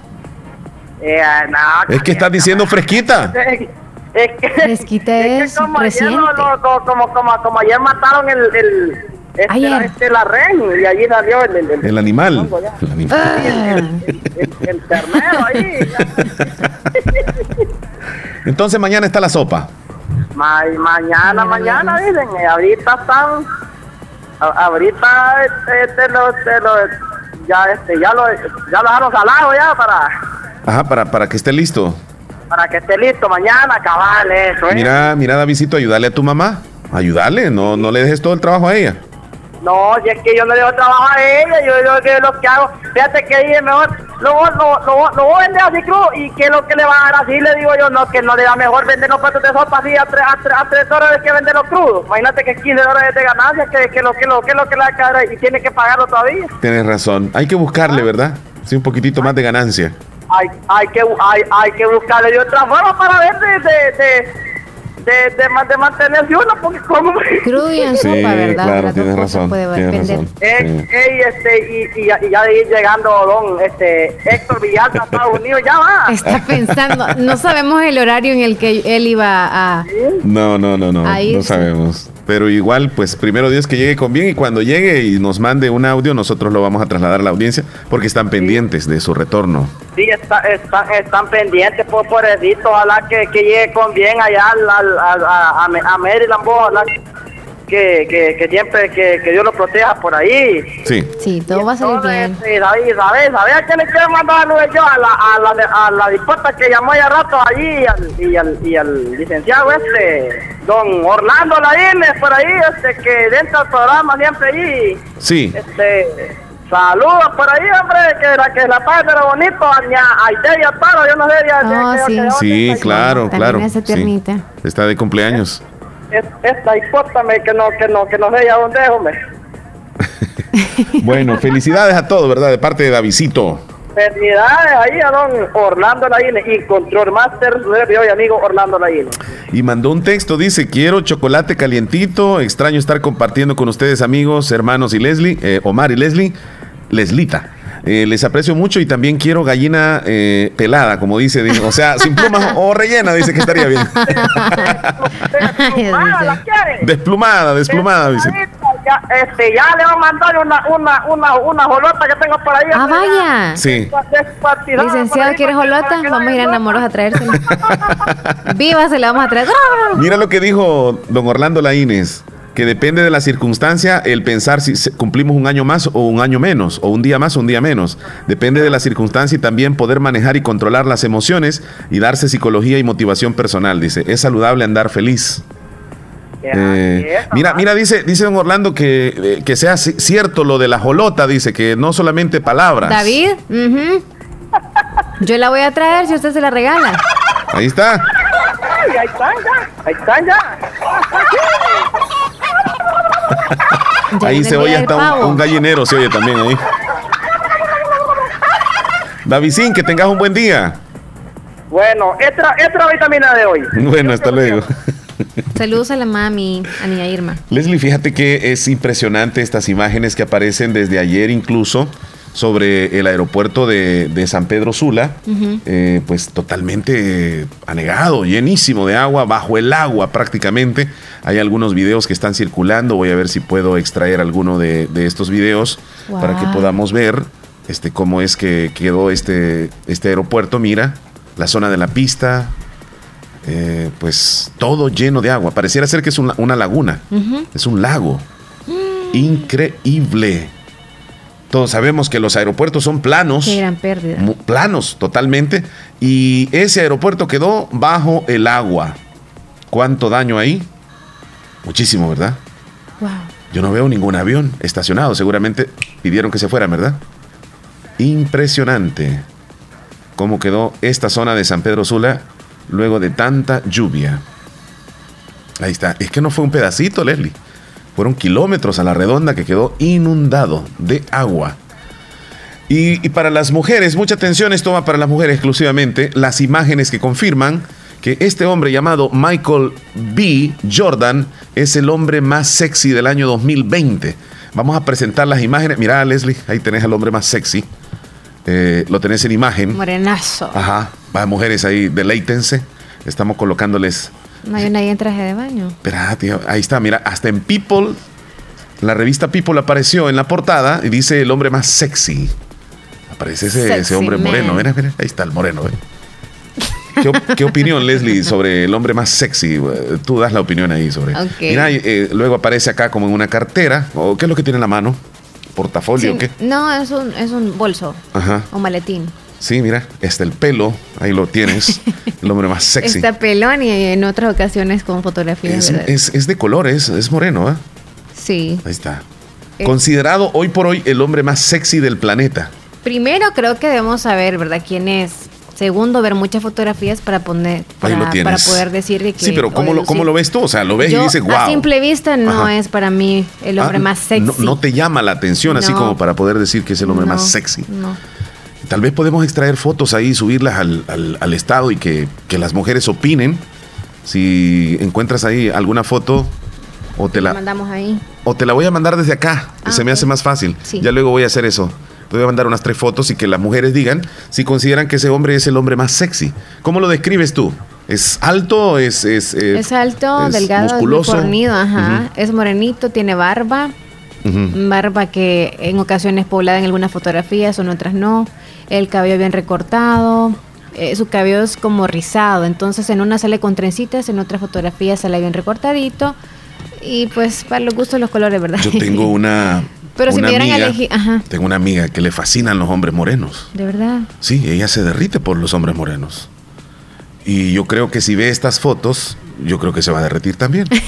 Eh, no, Es que estás diciendo fresquita. Es que, Fresquita es, como, ayer, reciente. lo- lo- como, como, como, como ayer mataron el, el este, Ayer. La, este, la ren y allí salió el, el, el, El animal. El animal. Ah. el ternero ahí. Entonces mañana está la sopa. Ma- mañana, mañana, dicen, y ahorita están, ahorita este, este, lo, este, lo- ya, este, ya lo, ya lo dejaron salado ya para, Ajá, para, para que esté listo. para que esté listo mañana, cabal, eso, ¿eh? Mira, mira, Davidito, ayúdale a tu mamá. Ayúdale, no, no le dejes todo el trabajo a ella. No, si es que yo no le doy trabajo a ella, yo, yo que lo que hago, fíjate que dije mejor, lo, lo, lo, lo voy a vender así crudo, y que lo que le va a dar así, le digo yo, no, que no le da mejor vender los platos de sopa así a, tres- a, tres- a 3 dólares que venderlo crudo. Imagínate que 15 dólares de ganancia, que, que lo que lo que lo que le va a caer y tiene que pagarlo todavía. Tienes razón. Hay que buscarle, ¿verdad? Sí, un poquitito más de ganancia. Hay, hay que hay, hay que buscarle de otra forma para ver de, de, de, de, de, de mantenerse uno, porque como... Crudo y en Sí, sopa, ¿verdad? claro, tienes razón. puede Tienes razón. Eh, ey, este, y, y, ya- y ya de ir llegando don este, Héctor Villalta a Estados Unidos, ya va. Está pensando, no sabemos el horario en el que él iba a... No, no, no, no. No sí. sabemos. Pero igual, pues primero Dios que llegue con bien y cuando llegue y nos mande un audio, nosotros lo vamos a trasladar a la audiencia porque están pendientes de su retorno. Sí, está, está- están pendientes, por pobrecito, ojalá que, que llegue con bien allá al, al- a, a, a Maryland, vos, ojalá que, que, que siempre que, que Dios lo proteja por ahí. Sí. Sí, todo va a salir bien. Sí, David, ¿sabes? ¿Sabes a quién le quiero mandar saludos yo? A la, a la, a la dispuesta que llamó ya rato allí y al, y al, y al licenciado este, don Orlando Laínez, por ahí, este, que dentro del programa siempre allí. Sí. Este, saludos por ahí, hombre, que la que la paz lo bonito, a ña Aide y a Taro, yo no sé, ya, Oh, sí. Sí, claro, claro. esa sí. Está de cumpleaños. Es- esta hipótame que no, que no, que no sé ya dónde es, hombre. Bueno, felicidades a todos, ¿verdad? De parte de Davidito. Felicidades ahí a don Orlando Laínez y Control Master, su amigo Orlando Laínez. Y mandó un texto, dice, quiero chocolate calientito, extraño estar compartiendo con ustedes amigos, hermanos y Leslie, eh, Omar y Leslie, Leslita. Eh, les aprecio mucho y también quiero gallina eh, pelada, como dice, dice, o sea, sin plumas o rellena, dice que estaría bien. ¿la quiere? Desplumada, desplumada, dice. Ya, este, ya le voy a mandar una, una, una, una jolota que tengo por ahí. Ah, vaya. Sí. Licenciado, ¿quieres que Vamos a ir a enamoros a traérsela. Viva, se la vamos a traer. Mira lo que dijo don Orlando Laínez, que depende de la circunstancia el pensar si cumplimos un año más o un año menos, o un día más o un día menos. Depende de la circunstancia y también poder manejar y controlar las emociones y darse psicología y motivación personal, dice. Es saludable andar feliz. Eh, mira, mira, dice, dice don Orlando que, eh, que sea ci- cierto lo de la jolota, dice que no solamente palabras. David, yo la voy a traer si usted se la regala. Ahí está. Ay, ahí están ya, ahí están ya. Ya ahí se oye hasta un, un gallinero, se oye también ahí. Davidín, que tengas un buen día. Bueno, es la vitamina de hoy. Bueno, hasta luego. Saludos a la mami, a niña Irma. Leslie, fíjate que es impresionante estas imágenes que aparecen desde ayer incluso sobre el aeropuerto de, de San Pedro Sula, eh, pues totalmente anegado, llenísimo de agua, bajo el agua prácticamente. Hay algunos videos que están circulando, voy a ver si puedo extraer alguno de, de estos videos para que podamos ver este, cómo es que quedó este, este aeropuerto. Mira, la zona de la pista, eh, pues todo lleno de agua. Pareciera ser que es una, una laguna, es un lago. Increíble. Todos sabemos que los aeropuertos son planos. Qué gran pérdida. planos totalmente. Y ese aeropuerto quedó bajo el agua. ¿Cuánto daño ahí? Muchísimo, ¿verdad? Wow. Yo no veo ningún avión estacionado. Seguramente pidieron que se fueran, ¿verdad? Impresionante cómo quedó esta zona de San Pedro Sula luego de tanta lluvia. Ahí está. Es que no fue un pedacito, Leslie. Fueron kilómetros a la redonda que quedó inundado de agua. Y, y para las mujeres, mucha atención, esto va para las mujeres exclusivamente, las imágenes que confirman que este hombre llamado Michael B. Jordan es el hombre más sexy del año 2020. Vamos a presentar las imágenes. Mira, Leslie, ahí tenés al hombre más sexy. Eh, lo tenés en imagen. Morenazo. Ajá. Va, mujeres ahí, deleítense. Estamos colocándoles. No hay nadie en traje de baño. Espera, tío. Ahí está, mira, hasta en People, la revista People apareció en la portada y dice el hombre más sexy. Aparece ese, Sexy ese hombre man. moreno. Mira, mira, ahí está el moreno. ¿eh? ¿Qué, op- qué opinión, Leslie, sobre el hombre más sexy? Eh, Tú das la opinión ahí sobre. Ok. Mira, eh, luego aparece acá como en una cartera. ¿O ¿Qué es lo que tiene en la mano? ¿Portafolio o qué? no, es un, es un bolso Ajá. o maletín. Sí, mira, está el pelo, ahí lo tienes. El hombre más sexy. Está pelón y en otras ocasiones con fotografías. Es, es- es de colores, es moreno, ¿ah? Sí. Ahí está. Eh. Considerado hoy por hoy el hombre más sexy del planeta. Primero creo que debemos saber, ¿verdad? ¿Quién es? Segundo, ver muchas fotografías para poner, Ahí para, lo tienes. para poder decir de que. Sí, pero ¿cómo lo, cómo lo ves tú? O sea, lo ves Yo, y dices, wow. A simple vista no Ajá. es para mí el hombre Ah, más sexy. No, no te llama la atención así como para poder decir que es el hombre No, más sexy. No. Tal vez podemos extraer fotos ahí, subirlas al, al- al estado y que, que las mujeres opinen. Si encuentras ahí alguna foto o te la, mandamos ahí. o te la voy a mandar desde acá, que Ah, se me hace más fácil. Sí. Ya luego voy a hacer eso. Te voy a mandar unas tres fotos y que las mujeres digan si consideran que ese hombre es el hombre más sexy. ¿Cómo lo describes tú? ¿Es alto? ¿Es, es, es alto, es delgado, es musculoso? fornido, ajá. Es morenito, tiene barba. Barba que en ocasiones poblada en algunas fotografías o en otras no. El cabello bien recortado. eh, su cabello es como rizado. Entonces en una sale con trencitas, en otras fotografías sale bien recortadito. Y pues para los gustos los colores, ¿verdad? Yo tengo una. Pero si me dieran a amiga- elegir, ajá, Tengo una amiga que le fascinan los hombres morenos. de verdad. Sí, ella se derrite por los hombres morenos. Y yo creo que si ve estas fotos, yo creo que se va a derretir también.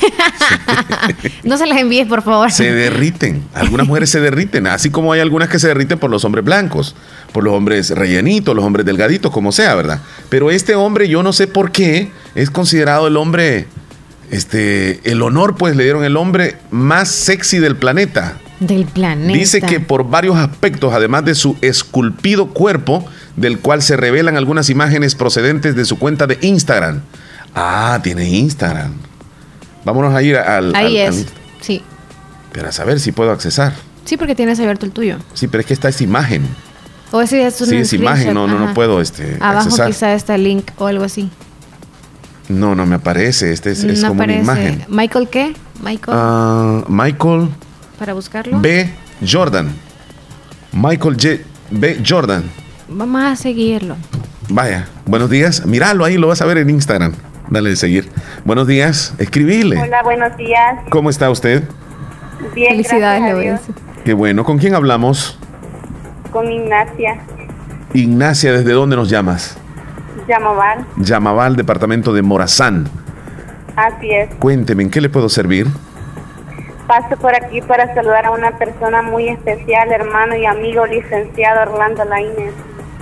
No se las envíes, por favor. Se derriten. Algunas mujeres se derriten, así como hay algunas que se derriten por los hombres blancos, por los hombres rellenitos, los hombres delgaditos, como sea, ¿verdad? Pero este hombre, yo no sé por qué, es considerado el hombre, este, el honor, pues le dieron el hombre más sexy del planeta. Del planeta. Dice que por varios aspectos, además de su esculpido cuerpo, del cual se revelan algunas imágenes procedentes de su cuenta de Instagram. Ah, tiene Instagram. Vámonos a ir al... Ahí al- es. al- Sí. para saber si puedo accesar. Sí, porque tienes abierto el tuyo. Sí, pero es que esta es imagen. O ese es un Sí, es imagen, no, no, no puedo este, Abajo accesar. quizá está el link o algo así. No, no me aparece. Este es, como aparece. una imagen. ¿Michael qué? Michael, Ah, Michael para buscarlo. B. Jordan. Michael J. B. Jordan. Vamos a seguirlo. Vaya, buenos días. Míralo ahí, lo vas a ver en Instagram. Dale de seguir. Buenos días, escribile. Hola, buenos días. ¿Cómo está usted? Bien, Felicidades, le a voy a Dios. decir. Qué bueno. ¿Con quién hablamos? Con Ignacia Ignacia, ¿desde dónde nos llamas? Llamaval. Llamaba departamento de Morazán. Así es. Cuénteme, ¿en qué le puedo servir? Paso por aquí para saludar a una persona muy especial, hermano y amigo, licenciado Orlando Laínez.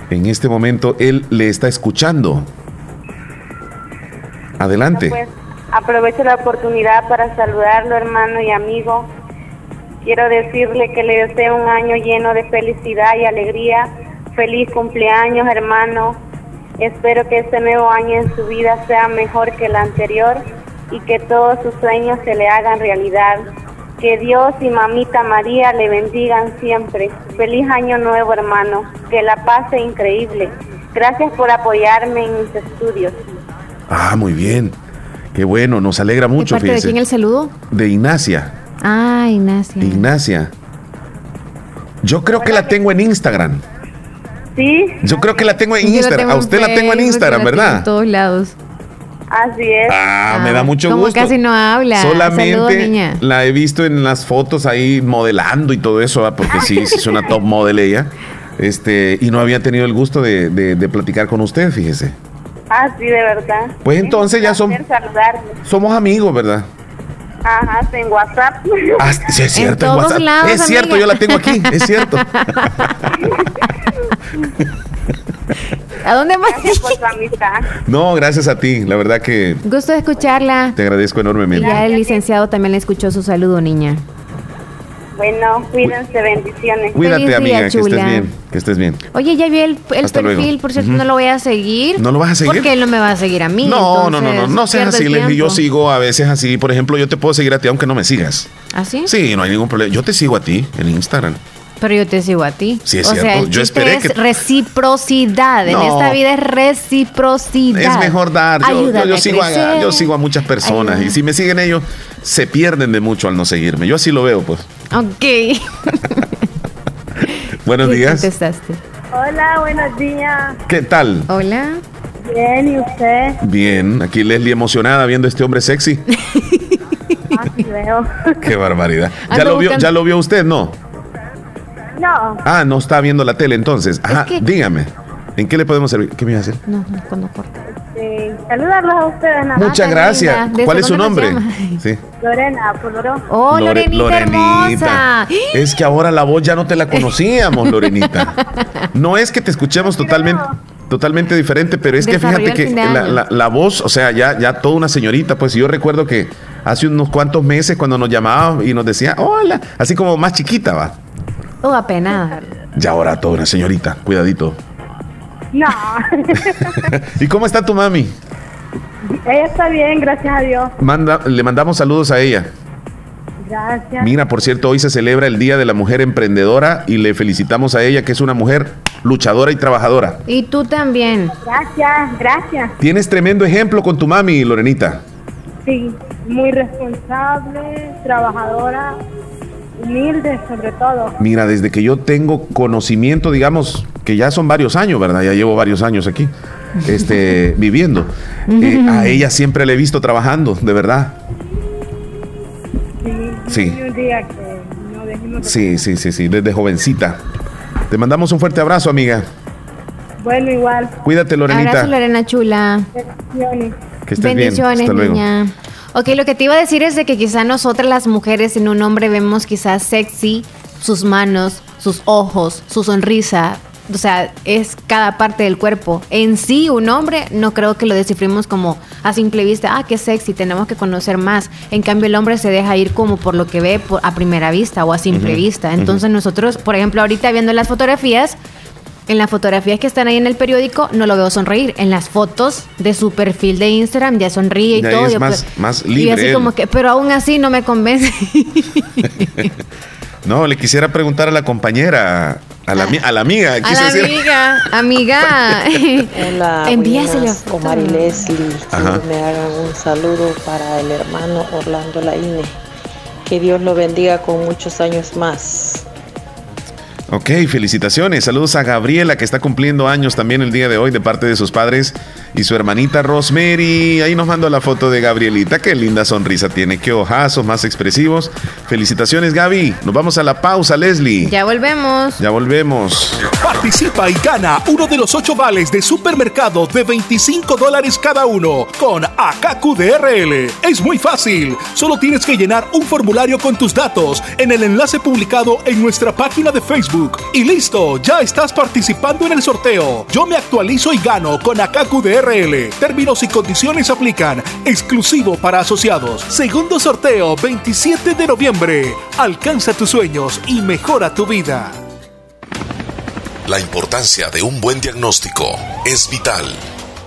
En este momento él le está escuchando. Adelante. Pues aprovecho la oportunidad para saludarlo, hermano y amigo. Quiero decirle que le deseo un año lleno de felicidad y alegría. Feliz cumpleaños, hermano. Espero que este nuevo año en su vida sea mejor que el anterior y que todos sus sueños se le hagan realidad. Que Dios y mamita María le bendigan siempre. Feliz año nuevo, hermano. Que la pase increíble. Gracias por apoyarme en mis estudios. Ah, muy bien. Qué bueno, nos alegra ¿De mucho, parte de quién el saludo? De Ignacia. Ah, Ignacia. Ignacia. Yo creo que la tengo en Instagram. Sí, Yo creo que la tengo en Yo Instagram. tengo A usted la tengo en Instagram, la tengo ¿verdad? En todos lados. así es. Ah, me da mucho Como gusto. casi no habla. Saludos, Solamente niña. la he visto en las fotos ahí modelando y todo eso, ¿verdad? porque sí, sí es una top model ella. Este, y no había tenido el gusto de, de- de platicar con usted, fíjese. Ah, sí, de verdad. Pues entonces ya saludarle. Somos amigos, ¿verdad? Ajá, en WhatsApp. Ah, sí, es cierto, en todos WhatsApp. lados, es cierto, yo la tengo aquí, es cierto. ¿A dónde más? Gracias por su amistad. No, gracias a ti, la verdad que Gusto de escucharla. te agradezco Y enormemente. ya el licenciado también le escuchó su saludo, niña. Bueno, cuídense, bendiciones. Cuídate, Feliz día, amiga, que estés bien, que estés bien. Oye, ya vi el, perfil, luego. por cierto, no lo voy a seguir. ¿No lo vas a seguir? Porque él no me va a seguir a mí. No, no, no, no, no seas así, Leslie. Yo sigo a veces así. Por ejemplo, yo te puedo seguir a ti aunque no me sigas. ¿Ah, sí? Sí, no hay ningún problema. Yo te sigo a ti en Instagram. Pero yo te sigo a ti. Sí, es o cierto. sea, el Yo esperé es que- reciprocidad. En No. esta vida es reciprocidad. Es mejor dar. Yo, yo- yo a sigo a, crecer. yo sigo a muchas personas Ayúdame. y si me siguen ellos, se pierden de mucho al no seguirme. Yo así lo veo, pues. Ok. Buenos ¿Qué días. contestaste? Hola, buenos días. ¿Qué tal? Hola. Bien, ¿y usted? Bien, aquí Leslie emocionada viendo a este hombre sexy. Así veo. Qué barbaridad. ¿Ya Ando lo, vio, ¿Ya lo vio usted? No. No, Ah, no está viendo la tele entonces. Ajá, que- dígame. ¿En qué le podemos servir? ¿Qué me iba a hacer? No, no, cuando corta. eh, saludarlos a ustedes. nada más. Muchas gracias. ¿Cuál es su nombre? Sí. Lorena, Poloró. Oh, Lore- Lorenita hermosa. Es que ahora la voz ya no te la conocíamos, Lorenita. No es que te escuchemos totalmente, totalmente diferente, pero es que fíjate que la voz, o sea, ya, ya toda una señorita, pues yo recuerdo que hace unos cuantos meses cuando nos llamaba y nos decía, hola, así como más chiquita, va. Oh, apenada. Ya ahora toda una señorita, cuidadito. No, ¿Y cómo está tu mami? ella está bien, gracias a Dios. Manda, le mandamos saludos a ella. Gracias. Mira, por cierto, hoy se celebra el Día de la Mujer Emprendedora y le felicitamos a ella que es una mujer luchadora y trabajadora. Y tú también. Gracias, gracias. Tienes tremendo ejemplo con tu mami, Lorenita. Sí, muy responsable, trabajadora, humilde sobre todo. Mira, desde que yo tengo conocimiento, digamos, que ya son varios años, ¿verdad? Ya llevo varios años aquí, este, viviendo. Eh, a ella siempre le he visto trabajando, de verdad. Sí. Sí. Y un día que no dejemos de- Sí, sí, sí, sí, desde jovencita. Te mandamos un fuerte abrazo, amiga. Bueno, igual. Cuídate, Lorenita. Abrazo, Lorena Chula. Bendiciones. Que estés bien. Bendiciones, Hasta luego. niña. Ok, lo que te iba a decir es de que quizá nosotras las mujeres en un hombre vemos quizás sexy sus manos, sus ojos, su sonrisa. O sea, es cada parte del cuerpo. En sí, un hombre no creo que lo descifremos como a simple vista, ah, qué sexy, tenemos que conocer más. En cambio, el hombre se deja ir como por lo que ve por- a primera vista o a simple vista. Entonces nosotros, por ejemplo, ahorita viendo las fotografías, en las fotografías que están ahí en el periódico no lo veo sonreír. En las fotos de su perfil de Instagram ya sonríe y Ya todo. es Yo, más- pues, más Y libre así él. como que, pero aún así no me convence. No, le quisiera preguntar a la compañera, a la, a la amiga. a la decir. amiga, amiga. Hola, foto. Omar y Leslie. Que me hagan un saludo para el hermano Orlando Laine. Que Dios lo bendiga con muchos años más. Ok, felicitaciones. Saludos a Gabriela, que está cumpliendo años también el día de hoy de parte de sus padres y su hermanita Rosemary. Ahí nos mandó la foto de Gabrielita. Qué linda sonrisa tiene, qué ojazos más expresivos. Felicitaciones, Gaby. Nos vamos a la pausa, Leslie. ya volvemos. Ya volvemos. Participa y gana uno de los ocho vales de supermercado de 25 dólares cada uno con Akaku DRL. Es muy fácil. Solo tienes que llenar un formulario con tus datos en el enlace publicado en nuestra página de Facebook. Y listo, ya estás participando en el sorteo. Yo me actualizo y gano con Akaku DRL. Términos y condiciones aplican. Exclusivo para asociados. Segundo sorteo 27 de noviembre. Alcanza tus sueños y mejora tu vida. La importancia de un buen diagnóstico es vital.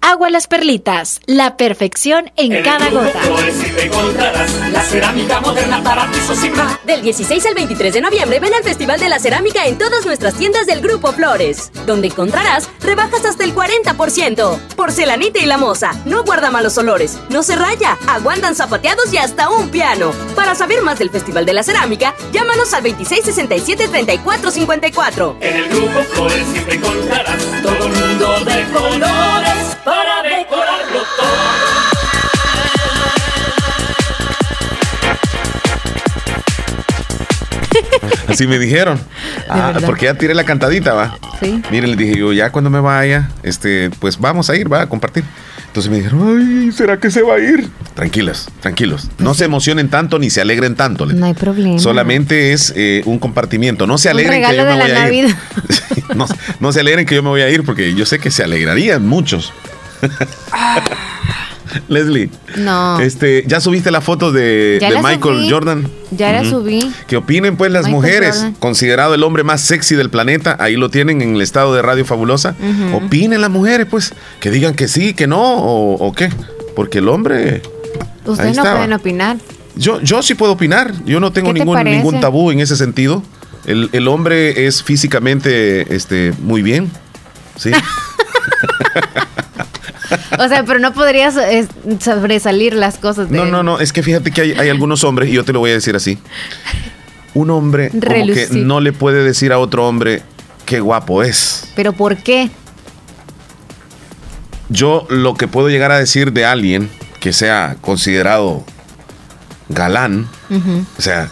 agua las perlitas. La perfección en, cada gota. la cerámica moderna para y Del 16 al 23 de noviembre ven al Festival de la Cerámica en todas nuestras tiendas del Grupo Flores, donde encontrarás rebajas hasta el 40%. Porcelanita y la moza, no guarda malos olores, no se raya, aguantan zapateados y hasta un piano. Para saber más del Festival de la Cerámica, llámanos al 2667 3454. En el Grupo Flores siempre encontrarás todo el mundo de colores para decorarlo todo. Así me dijeron. Ah, porque ya tiré la cantadita, va. Sí. Miren, le dije yo, ya cuando me vaya, este, pues vamos a ir, va a compartir. Entonces me dijeron, ay, ¿será que se va a ir? Tranquilas, tranquilos. No se emocionen tanto ni se alegren tanto. No hay problema. Solamente es eh, un compartimiento. No se alegren que yo me voy a ir. no, no se alegren que yo me voy a ir porque yo sé que se alegrarían muchos. Leslie. No. Este, ¿ya subiste la foto de, Michael subí. Jordan? Ya la Ujú. subí. Que opinen pues las Michael mujeres, Jordan. considerado el hombre más sexy del planeta, ahí lo tienen en el estado de Radio Fabulosa. Opinen las mujeres pues, que digan que sí, que no o, o qué, porque el hombre... Ustedes no pueden opinar. Yo, yo sí puedo opinar, yo no tengo ¿Qué te ningún, ningún tabú en ese sentido. El, el hombre es físicamente este, muy bien, ¿sí? O sea, pero no podrías sobresalir las cosas de No, no, no, es que fíjate que hay, hay algunos hombres, y yo te lo voy a decir así. Un hombre como que no le puede decir a otro hombre qué guapo es. ¿Pero por qué? Yo lo que puedo llegar a decir de alguien que sea considerado galán, o sea,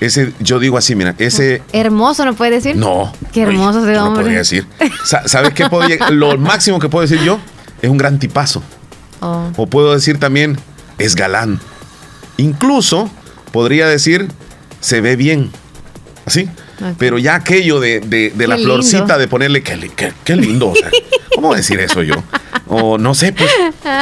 ese, yo digo así, mira, ese... Hermoso, ¿no puede decir? No. Qué hermoso ese No hombre. podría decir. Sa- ¿Sabes qué puedo? Lo máximo que puedo decir yo es un gran tipazo. Oh. O puedo decir también, es galán. Incluso podría decir, se ve bien. ¿Así? Pero ya aquello de, de- de la florcita de ponerle, qué, li- qué- qué lindo. o sea, ¿Cómo decir eso yo? O no sé, pues.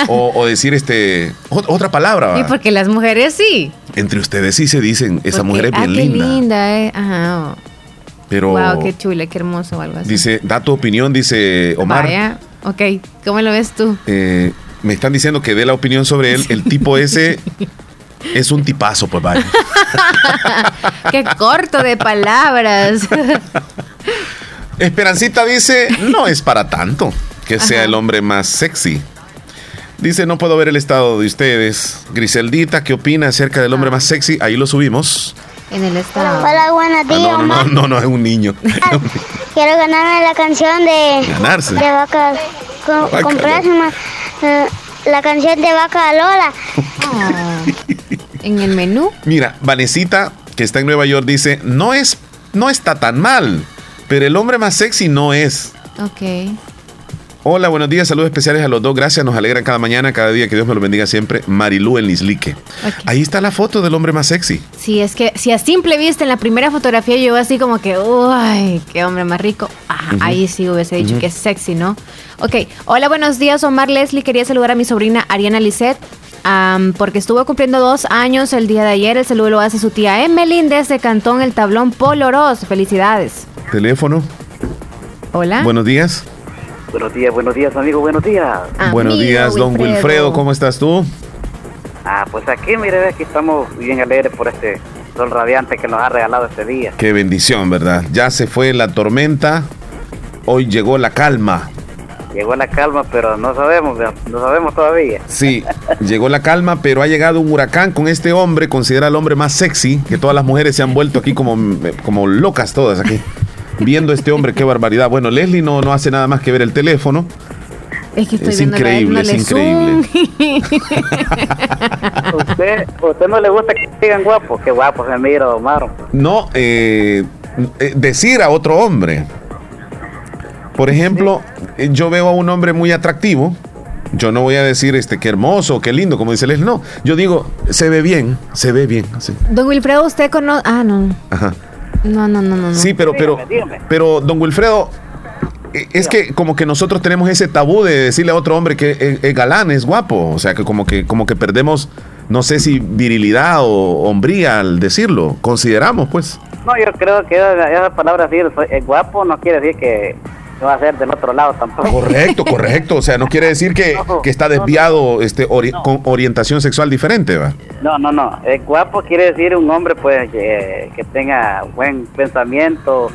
O, o decir este ot- otra palabra. Porque las mujeres sí. Entre ustedes sí se dicen, esa Porque, mujer es ah, bien qué linda. linda, eh. Ajá. Pero Wow, qué chula, qué hermoso o algo así. dice, da tu opinión, dice Omar. Vaya, ok. ¿Cómo lo ves tú? Eh, me están diciendo que dé la opinión sobre él. El tipo ese es un tipazo, pues vaya. qué corto de palabras. Esperancita dice, no es para tanto que sea el hombre más sexy. Dice, no puedo ver el estado de ustedes. Griseldita, ¿qué opina acerca del hombre más sexy? Ahí lo subimos. en el estado. Hola, buenos Ah, días, no, no, no, Omar. no, no, es un niño. Quiero ganarme la canción de, Ganarse. de Vaca. co- Vaca comprarse eh, la canción de Vaca Lola. en el menú. Mira, Vanesita, que está en Nueva York, dice, no es, no está tan mal, pero el hombre más sexy no es. Ok. Hola, buenos días, saludos especiales a los dos, gracias, nos alegran cada mañana, cada día, que Dios me lo bendiga siempre. Marilú en Lislique. Ahí está la foto del hombre más sexy. Sí, es que si a simple vista en la primera fotografía yo así como que, uy, qué hombre más rico. Ah. Ahí sí hubiese dicho que es sexy, ¿no? Ok, hola, buenos días, Omar Leslie. Quería saludar a mi sobrina Ariana Lisset. am, porque estuvo cumpliendo dos años el día de ayer. El saludo lo hace su tía Emelín desde Cantón El Tablón Poloros. Felicidades. Teléfono. Hola. Buenos días. Buenos días, buenos días, amigo, buenos días. Buenos días, don Wilfredo, ¿cómo estás tú? Ah, pues aquí, mire, aquí estamos bien alegres por este sol radiante que nos ha regalado este día. Qué bendición, ¿verdad? Ya se fue la tormenta, hoy llegó la calma. llegó la calma, pero no sabemos, no sabemos todavía. Sí, llegó la calma, pero ha llegado un huracán con este hombre, considera el hombre más sexy, que todas las mujeres se han vuelto aquí como, como locas todas aquí, viendo a este hombre, qué barbaridad. Bueno, Leslie no, no hace nada más que ver el teléfono. Es que estoy Es increíble, es increíble. ¿Usted, ¿Usted no le gusta que digan guapo? Qué guapo se mira, Omar. No, eh, eh, decir a otro hombre. Por ejemplo, eh, yo veo a un hombre muy atractivo. Yo no voy a decir este qué hermoso, qué lindo, como dice Leslie. No, yo digo, se ve bien, se ve bien. sí. Don Wilfredo, usted conoce. Ah, no. Ajá. No, no, no, no. Sí, pero, pero, pero, don Wilfredo, eh, es que como que nosotros tenemos ese tabú de decirle a otro hombre que es, es galán, es guapo. O sea, que como que, como que perdemos, no sé si virilidad o hombría al decirlo. Consideramos, pues. No, yo creo que esa, esa palabra así, el- el guapo, no quiere decir que va a ser del otro lado tampoco. Correcto, correcto. O sea, no quiere decir que, que está desviado este, ori- con orientación sexual diferente, ¿va? No, no, no. El guapo quiere decir un hombre pues que, que tenga buen pensamiento.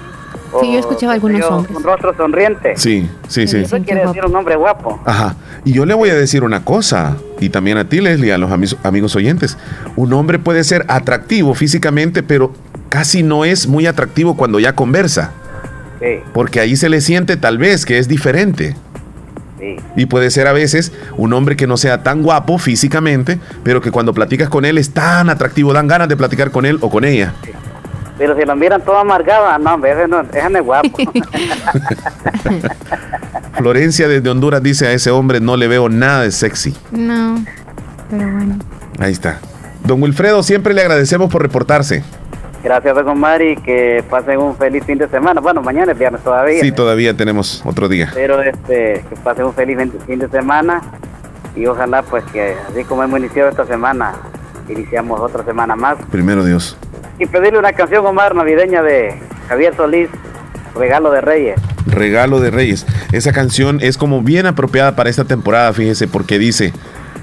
o, Sí, yo he escuchado a algunos yo, hombres. Un rostro sonriente. Sí, sí, sí. Eso quiere decir un hombre guapo. Ajá. Y yo le voy a decir una cosa, y también a ti, Leslie, a los amis- amigos oyentes. Un hombre puede ser atractivo físicamente, pero casi no es muy atractivo cuando ya conversa. Sí, Porque ahí se le siente tal vez que es diferente. sí. Y puede ser a veces un hombre que no sea tan guapo físicamente, pero que cuando platicas con él es tan atractivo, dan ganas de platicar con él o con ella. Pero si lo miran todo amargado, ah, no, ese no, ese no es guapo. Florencia desde Honduras dice a ese hombre no le veo nada de sexy. No. Pero bueno. Ahí está. Don Wilfredo, siempre le agradecemos por reportarse. Gracias, Omar, y que pasen un feliz fin de semana. Bueno, mañana es viernes todavía. Sí, todavía tenemos otro día. Pero este, que pasen un feliz fin de semana y ojalá pues que así como hemos iniciado esta semana, iniciamos otra semana más. Primero Dios. Y pedirle una canción, Omar, navideña de Javier Solís, Regalo de Reyes. Regalo de Reyes. Esa canción es como bien apropiada para esta temporada, fíjese, porque dice,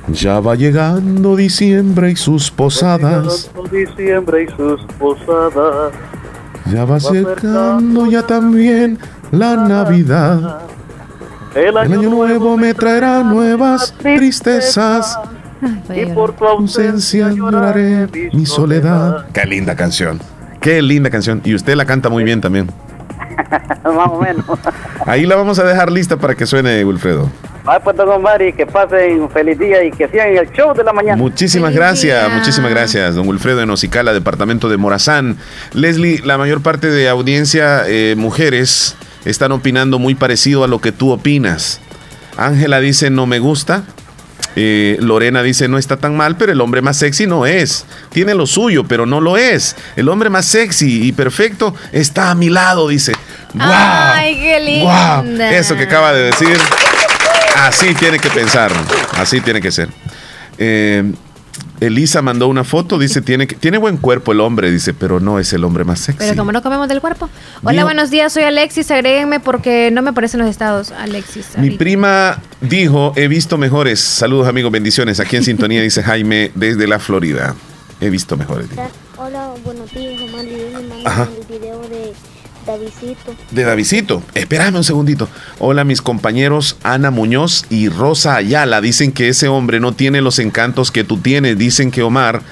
ya va llegando diciembre y sus posadas, Diciembre y sus posadas. ya va acercando ya también la Navidad. El El año nuevo me traerá nuevas tristezas. Y por tu ausencia lloraré mi soledad. Qué linda canción. Qué linda canción. Y usted la canta muy bien también. Más o menos. Ahí la vamos a dejar lista para que suene, Wilfredo. Ay, pues, don Omar, y que pasen un feliz día y que sigan el show de la mañana. Muchísimas gracias, muchísimas gracias, don Wilfredo en Ocicala, departamento de Morazán. Leslie, la mayor parte de audiencia, eh, mujeres, están opinando muy parecido a lo que tú opinas. Ángela dice no me gusta. Eh, Lorena dice no está tan mal, pero el hombre más sexy no es. Tiene lo suyo, pero no lo es. El hombre más sexy y perfecto está a mi lado, dice. ¡Guau! Ay, qué linda. ¡Guau! Eso que acaba de decir. Así tiene que pensar. Así tiene que ser. Eh, Elisa mandó una foto, dice, tiene, que- tiene buen cuerpo el hombre, dice, pero no es el hombre más sexy. Pero como no comemos del cuerpo. Hola, Digo- buenos días, soy Alexis. Agréguenme porque no me aparecen los estados. Alexis. Mi prima dijo, he visto mejores. Saludos amigos, bendiciones. Aquí en sintonía dice Jaime desde la Florida. He visto mejores. Hola, buenos días, Omar. Yo el video de Davidito. De Davidito. Espérame un segundito. Hola, mis compañeros Ana Muñoz y Rosa Ayala. Dicen que ese hombre no tiene los encantos que tú tienes. Dicen que Omar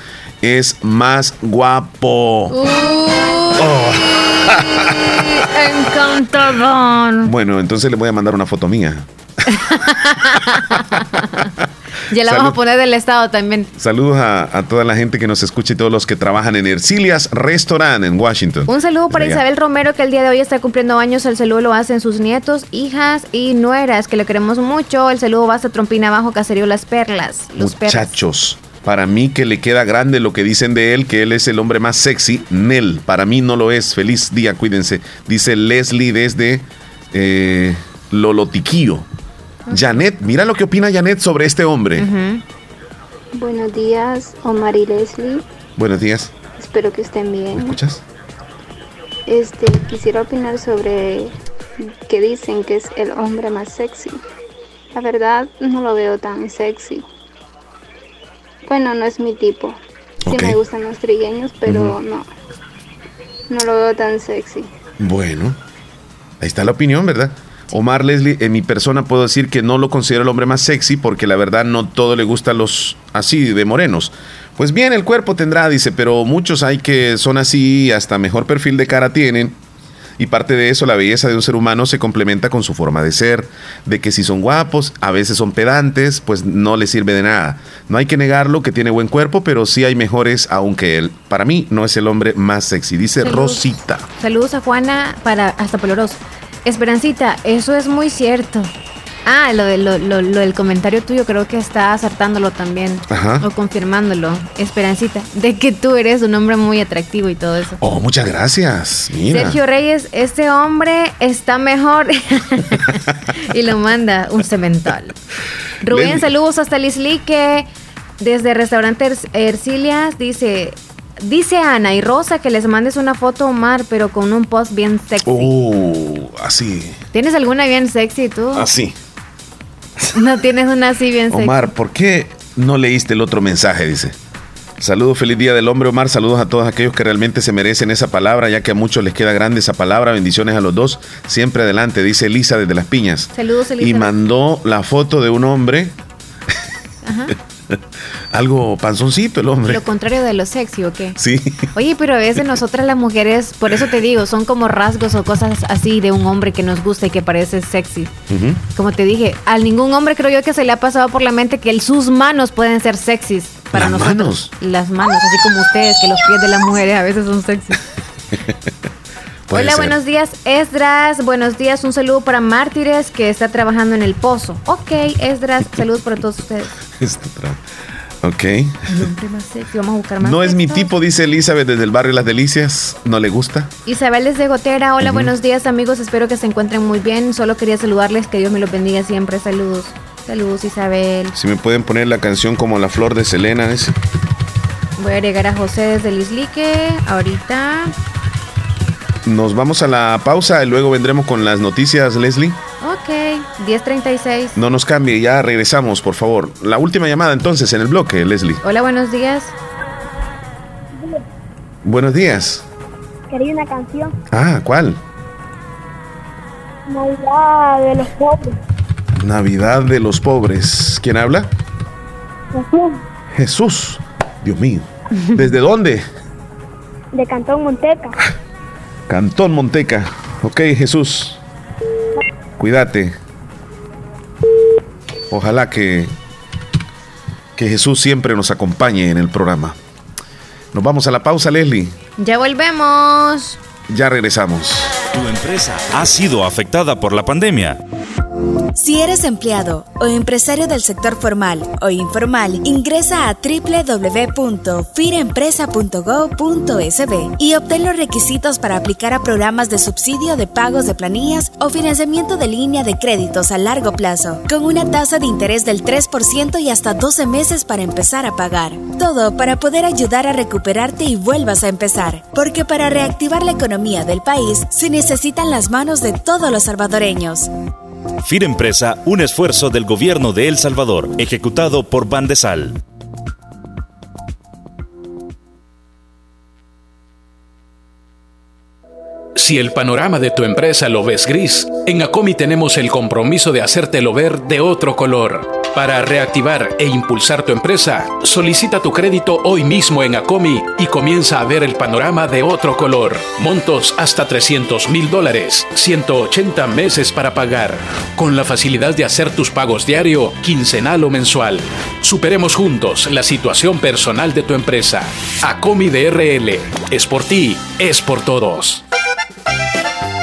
es más guapo. Oh. Encantador. Bueno, entonces le voy a mandar una foto mía. Ya la Salud. vamos a poner del estado también. Saludos a, a toda la gente que nos escucha y todos los que trabajan en Ercilias Restaurant en Washington. Un saludo para Allá. Isabel Romero, que el día de hoy está cumpliendo años. El saludo lo hacen sus nietos, hijas y nueras, que le queremos mucho. El saludo va hasta Trompina Abajo, Caserío Las Perlas. Los. Muchachos, para mí que le queda grande lo que dicen de él, que él es el hombre más sexy. Nel, para mí no lo es. Feliz día, cuídense. Dice Leslie desde eh, Lolotiquillo. Janet, mira lo que opina Janet sobre este hombre. Buenos días, Omar y Leslie. Buenos días. Espero que estén bien. ¿Me escuchas? Este, quisiera opinar sobre que dicen que es el hombre más sexy. La verdad, no lo veo tan sexy. Bueno, no es mi tipo. Sí me gustan los trigueños, pero no. No lo veo tan sexy. Bueno, ahí está la opinión, ¿verdad? Omar Leslie, en mi persona puedo decir que no lo considero el hombre más sexy porque la verdad no todo le gusta a los así de morenos. Pues bien, el cuerpo tendrá, dice, pero muchos hay que son así, hasta mejor perfil de cara tienen. Y parte de eso, la belleza de un ser humano se complementa con su forma de ser, de que si son guapos, a veces son pedantes, pues no les sirve de nada. No hay que negarlo que tiene buen cuerpo, pero sí hay mejores aunque él. Para mí no es el hombre más sexy, dice Rosita. Saludos a Juana para hasta Poloros. Esperancita, eso es muy cierto. Ah, lo, de, lo, lo, del comentario tuyo creo que está acertándolo también. Ajá. O confirmándolo. Esperancita, de que tú eres un hombre muy atractivo y todo eso. Oh, muchas gracias. Mira. Sergio Reyes, este hombre está mejor. y lo manda un cemental. Rubén, saludos hasta Lislique. Desde Restaurante Ercilias dice... Dice Ana y Rosa que les mandes una foto Omar, pero con un post bien sexy. Oh, así, ¿Tienes alguna bien sexy tú? así. No tienes una así bien sexy. Omar, ¿por qué no leíste el otro mensaje? Dice. Saludos, feliz día del hombre, Omar. Saludos a todos aquellos que realmente se merecen esa palabra, ya que a muchos les queda grande esa palabra. Bendiciones a los dos. Siempre adelante, dice Elisa desde Las Piñas. Saludos, Elisa. Y mandó la foto de un hombre. Ajá. Algo panzoncito el hombre. Lo contrario de lo sexy, ¿o qué? Sí. Oye, pero a veces nosotras las mujeres, por eso te digo, son como rasgos o cosas así de un hombre que nos gusta y que parece sexy. Como te dije, a ningún hombre creo yo que se le ha pasado por la mente que el- sus manos pueden ser sexys para Las nosotros. manos. Las manos, así como ustedes, que los pies de las mujeres a veces son sexys. Puede Hola, ser. buenos días, Esdras. Buenos días, un saludo para Mártires que está trabajando en el pozo. Ok, Esdras, saludos para todos ustedes. Este Ok. El hombre más sexy, vamos a buscar más. No es mi tipo, dice Elizabeth desde el barrio Las Delicias. ¿No le gusta? Isabel desde Gotera, hola, buenos días amigos, espero que se encuentren muy bien. Solo quería saludarles, que Dios me los bendiga siempre. Saludos, saludos Isabel. Si me pueden poner la canción como La Flor de Selena. dice. Voy a agregar a José desde Lislique, ahorita. Nos vamos a la pausa y luego vendremos con las noticias, Leslie. Ok, 10.36. No nos cambie, ya regresamos, por favor. La última llamada entonces en el bloque, Leslie. Hola, buenos días. Buenos días. Quería una canción. Ah, ¿cuál? Navidad de los pobres. Navidad de los pobres. ¿Quién habla? Jesús, Jesús. Dios mío. ¿Desde dónde? de Cantón Monteca. Cantón Monteca. Ok, Jesús. Cuídate. Ojalá que, que Jesús siempre nos acompañe en el programa. Nos vamos a la pausa, Leslie. Ya volvemos. Ya regresamos. ¿Tu empresa ha sido afectada por la pandemia? Si eres empleado o empresario del sector formal o informal, ingresa a www.firempresa.go.sb y obtén los requisitos para aplicar a programas de subsidio de pagos de planillas o financiamiento de línea de créditos a largo plazo, con una tasa de interés del 3% y hasta 12 meses para empezar a pagar. Todo para poder ayudar a recuperarte y vuelvas a empezar, porque para reactivar la economía del país se necesitan las manos de todos los salvadoreños. Firempresa, un esfuerzo del gobierno de El Salvador, ejecutado por Bandesal. Si el panorama de tu empresa lo ves gris, en Acomi tenemos el compromiso de hacértelo ver de otro color. Para reactivar e impulsar tu empresa, solicita tu crédito hoy mismo en Acomi y comienza a ver el panorama de otro color. Montos hasta 300 mil dólares, 180 meses para pagar, con la facilidad de hacer tus pagos diario, quincenal o mensual. Superemos juntos la situación personal de tu empresa. Acomi DRL, es por ti, es por todos.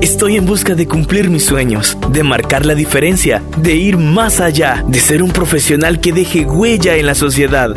Estoy en busca de cumplir mis sueños, de marcar la diferencia, de ir más allá, de ser un profesional que deje huella en la sociedad.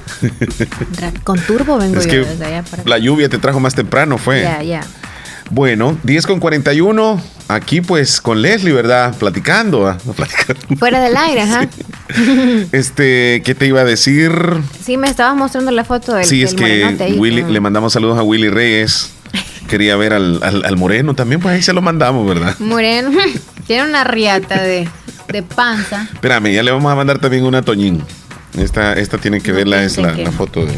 Con turbo vengo Es yo que desde allá para la lluvia te trajo más temprano, fue. Ya, ya. Bueno, 10 con 41, aquí pues con Leslie, ¿verdad? Platicando. ¿ah? Platicando. Fuera del aire, ajá. Este, ¿qué te iba a decir? Sí, me estabas mostrando la foto del, sí, es del que. Willy, le mandamos saludos a Willy Reyes. Quería ver al, al- al moreno también, pues ahí se lo mandamos, ¿verdad? Moreno. Tiene una riata de, de panza. Espérame, ya le vamos a mandar también una a Toñín. Esta, esta tiene que verla, es la, piensen que- la foto de.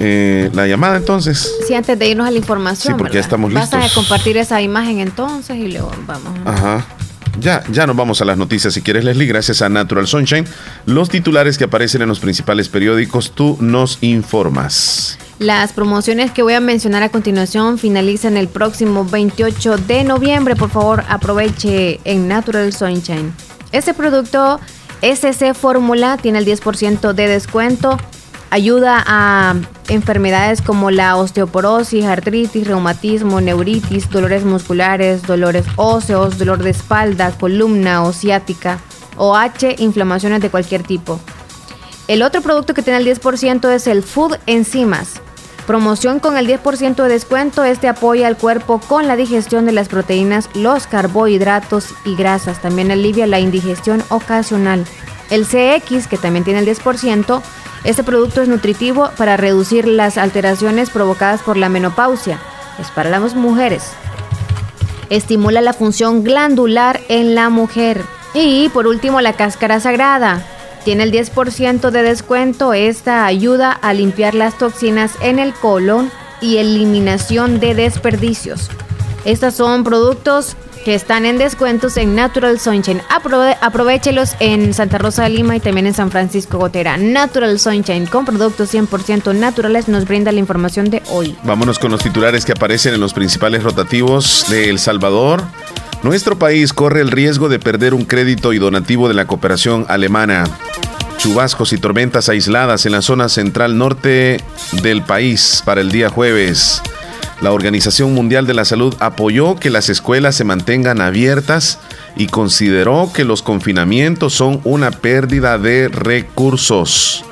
Eh, la llamada entonces. Sí, antes de irnos a la información. Sí, porque ya estamos Vas a listos. compartir esa imagen entonces y luego vamos. a- Ajá. Ya, ya nos vamos a las noticias. Si quieres, Leslie, gracias a Natural Sunshine. Los titulares que aparecen en los principales periódicos, tú nos informas. Las promociones que voy a mencionar a continuación finalizan el próximo 28 de noviembre. Por favor, aproveche en Natural Sunshine. Este producto SC Fórmula tiene el 10% de descuento. Ayuda a enfermedades como la osteoporosis, artritis, reumatismo, neuritis, dolores musculares, dolores óseos, dolor de espalda, columna o ciática, OH, inflamaciones de cualquier tipo. El otro producto que tiene el 10% es el Food Enzimas. Promoción con el 10% de descuento. Este apoya al cuerpo con la digestión de las proteínas, los carbohidratos y grasas. También alivia la indigestión ocasional. El CX, que también tiene el 10%, este producto es nutritivo para reducir las alteraciones provocadas por la menopausia. Es para las mujeres estimula la función glandular en la mujer. Y por último, la cáscara sagrada. Tiene el 10% de descuento. Esta ayuda a limpiar las toxinas en el colon y eliminación de desperdicios. Estos son productos que están en descuentos en Natural Sunshine. Aprove- aprovechelos en Santa Rosa de Lima y también en San Francisco Gotera. Natural Sunshine con productos 100% naturales nos brinda la información de hoy. Vámonos con los titulares que aparecen en los principales rotativos de El Salvador. Nuestro país corre el riesgo de perder un crédito y donativo de la cooperación alemana. Chubascos y tormentas aisladas en la zona central norte del país para el día jueves. La Organización Mundial de la Salud apoyó que las escuelas se mantengan abiertas y consideró que los confinamientos son una pérdida de recursos.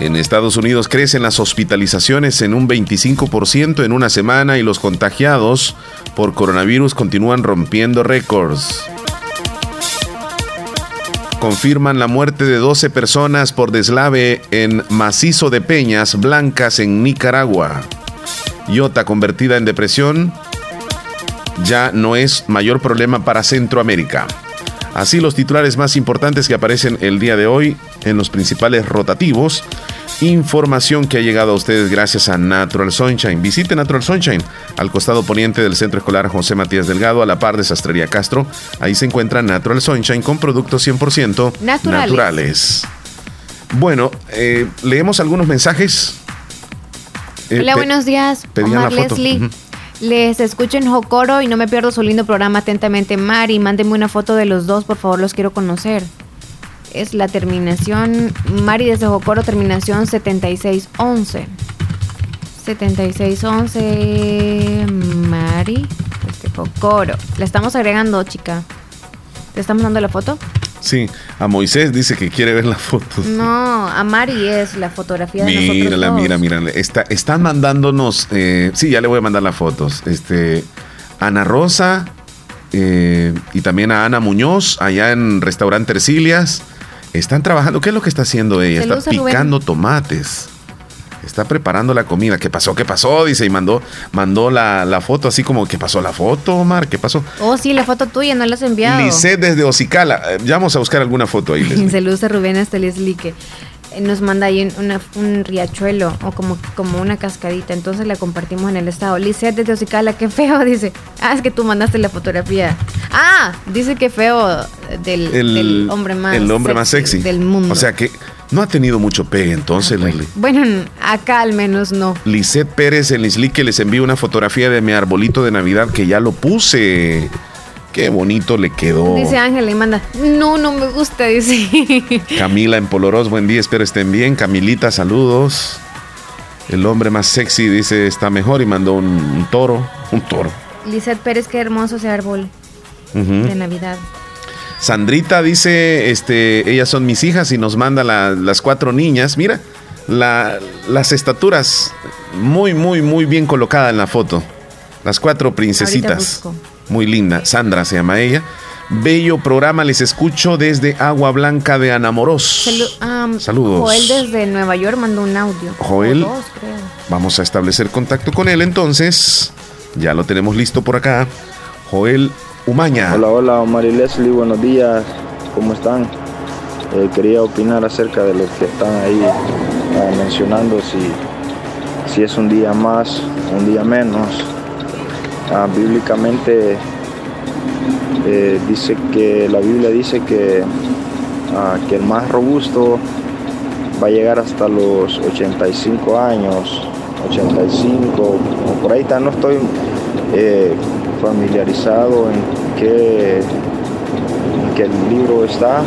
En Estados Unidos crecen las hospitalizaciones en un 25% en una semana y los contagiados por coronavirus continúan rompiendo récords. Confirman la muerte de 12 personas por deslave en macizo de Peñas Blancas en Nicaragua. Iota convertida en depresión ya no es mayor problema para Centroamérica. Así los titulares más importantes que aparecen el día de hoy en los principales rotativos. información que ha llegado a ustedes gracias a Natural Sunshine. Visite Natural Sunshine al costado poniente del Centro Escolar José Matías Delgado, a la par de Sastrería Castro. Ahí se encuentra Natural Sunshine con productos 100% Naturales. naturales. Bueno, eh, leemos algunos mensajes. Eh, Hola, buenos días. Omar. Leslie. Les escucho en Jocoro y no me pierdo su lindo programa atentamente. Mari, mándenme una foto de los dos, por favor, los quiero conocer. Es la terminación, Mari desde Jocoro, terminación 7611. 7611, Mari desde Jocoro. La estamos agregando, chica. ¿Te estamos dando la foto? Sí, a Moisés dice que quiere ver la foto. No, a Mari es la fotografía de nosotros Mírala, dos. mira, mira. Está, están mandándonos. eh, sí, ya le voy a mandar las fotos. Este, Ana Rosa eh, y también a Ana Muñoz, allá en Restaurante Ercilias. Están trabajando. ¿Qué es lo que está haciendo ella? Saludos está picando tomates. Está preparando la comida. ¿Qué pasó? ¿Qué pasó? Dice y mandó, mandó la, la foto así como, ¿qué pasó la foto, Omar? ¿Qué pasó? Oh, sí, la foto tuya, no la has enviado. Lisset desde Ocicala. Eh, Ya vamos a buscar alguna foto ahí. Saludos a Rubén hasta Leslie eh, nos manda ahí un, una- un riachuelo o como, como una cascadita. Entonces la compartimos en el estado. Lisette desde Ocicala, qué feo, dice. Ah, es que tú mandaste la fotografía. Ah, dice que feo del, del hombre más el hombre más sexy del mundo. O sea que no ha tenido mucho pegue entonces, Leslie. bueno, acá al menos no. Lisette Pérez en Lisli que les envío una fotografía de mi arbolito de Navidad que ya lo puse. Qué bonito le quedó. Dice Ángela y manda, no, no me gusta, dice. Camila en Polorós, buen día, espero estén bien. Camilita, saludos. El hombre más sexy dice está mejor y mandó un, un toro. Un toro. Lizeth Pérez, qué hermoso ese árbol de Navidad. Sandrita dice, este, ellas son mis hijas y nos manda la- las cuatro niñas. Mira, la- las estaturas muy, muy, muy bien colocadas en la foto. Las cuatro princesitas. busco. Muy linda. Sandra se llama ella. Bello programa, les escucho desde Agua Blanca de Anamoros. Salu- am, Saludos. Joel desde Nueva York mandó un audio. Joel. O dos, creo. Vamos a establecer contacto con él entonces. Ya lo tenemos listo por acá. Joel Umaña. Hola, hola, Omar y Leslie, buenos días. ¿Cómo están? Eh, quería opinar acerca de lo que están ahí ah, mencionando, si, si es un día más, un día menos. Ah, bíblicamente eh, dice que la Biblia dice que, ah, que el más robusto va a llegar hasta los 85 años, 85 o por ahí está, no estoy eh, familiarizado en qué, en qué libro está,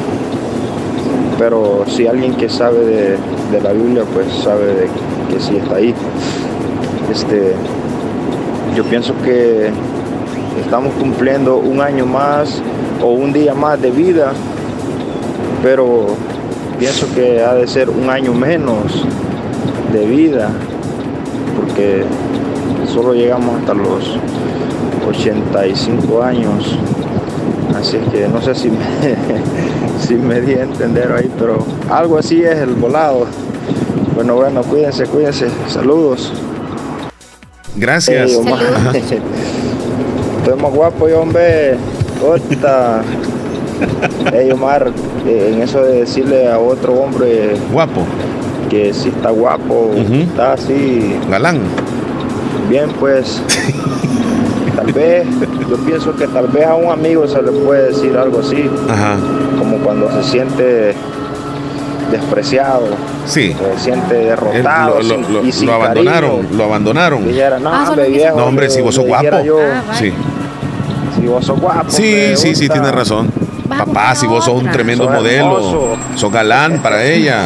pero si alguien que sabe de, la Biblia, pues sabe que sí está ahí. Este, yo pienso que estamos cumpliendo un año más o un día más de vida, pero pienso que ha de ser un año menos de vida, porque solo llegamos hasta los 85 años. Así que no sé si me, si me di a entender ahí, pero algo así es el volado. Bueno, bueno, cuídense, cuídense. Saludos. Gracias. Estoy más guapo yo, hombre. Corta. Ey, Omar, eh, en eso de decirle a otro hombre... Guapo. Que si está guapo, está así... Galán. Bien, pues... tal vez, yo pienso que tal vez a un amigo se le puede decir algo así. Ajá. Como cuando se siente despreciado. Sí. Se siente derrotado. lo, lo- sin- lo- y sin lo abandonaron, cariño. lo abandonaron. Dijera, no, Ah, hombre, viejo, No, hombre, le- si vos sos guapo. yo, Sí, si vos sos guapo. sí, sí, sí, tienes razón. Papá, si vos sos un tremendo Sos modelo, hermoso. sos galán para ella.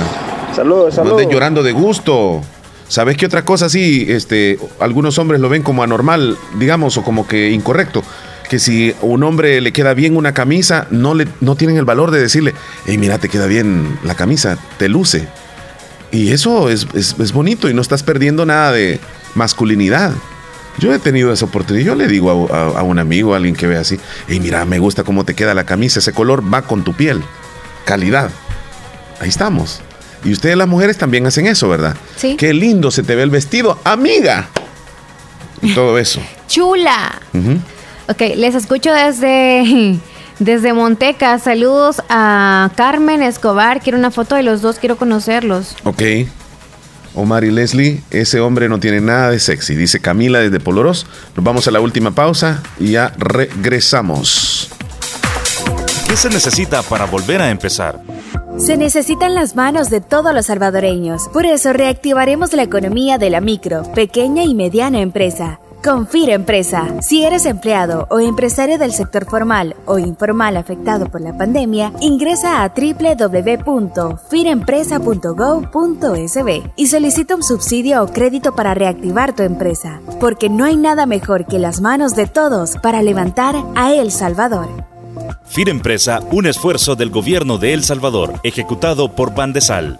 Saludos, No saludos. estés llorando de gusto. ¿Sabes qué otra cosa sí? Este, algunos hombres lo ven como anormal, digamos, o como que incorrecto. Que si a un hombre le queda bien una camisa, no, le, no tienen el valor de decirle, hey, mira, te queda bien la camisa, te luce. Y eso es, es- es bonito y no estás perdiendo nada de masculinidad. Yo he tenido esa oportunidad. Yo le digo a, a- a un amigo, a alguien que ve así, hey, mira, me gusta cómo te queda la camisa, ese color va con tu piel. Calidad. Ahí estamos. Y ustedes las mujeres también hacen eso, ¿verdad? Sí. Qué lindo se te ve el vestido, amiga. Y todo eso. Chula. Ok, les escucho desde, desde Monteca. Saludos a Carmen Escobar. Quiero una foto de los dos, quiero conocerlos. Ok. Omar y Leslie, ese hombre no tiene nada de sexy, dice Camila desde Poloros. Nos vamos a la última pausa y ya regresamos. ¿Qué se necesita para volver a empezar? Se necesitan las manos de todos los salvadoreños. Por eso reactivaremos la economía de la micro, pequeña y mediana empresa. Confir Empresa. Si eres empleado o empresario del sector formal o informal afectado por la pandemia, ingresa a www.firempresa.gov.sb y solicita un subsidio o crédito para reactivar tu empresa, porque no hay nada mejor que las manos de todos para levantar a El Salvador. Firempresa, un esfuerzo del gobierno de El Salvador, ejecutado por Bandesal.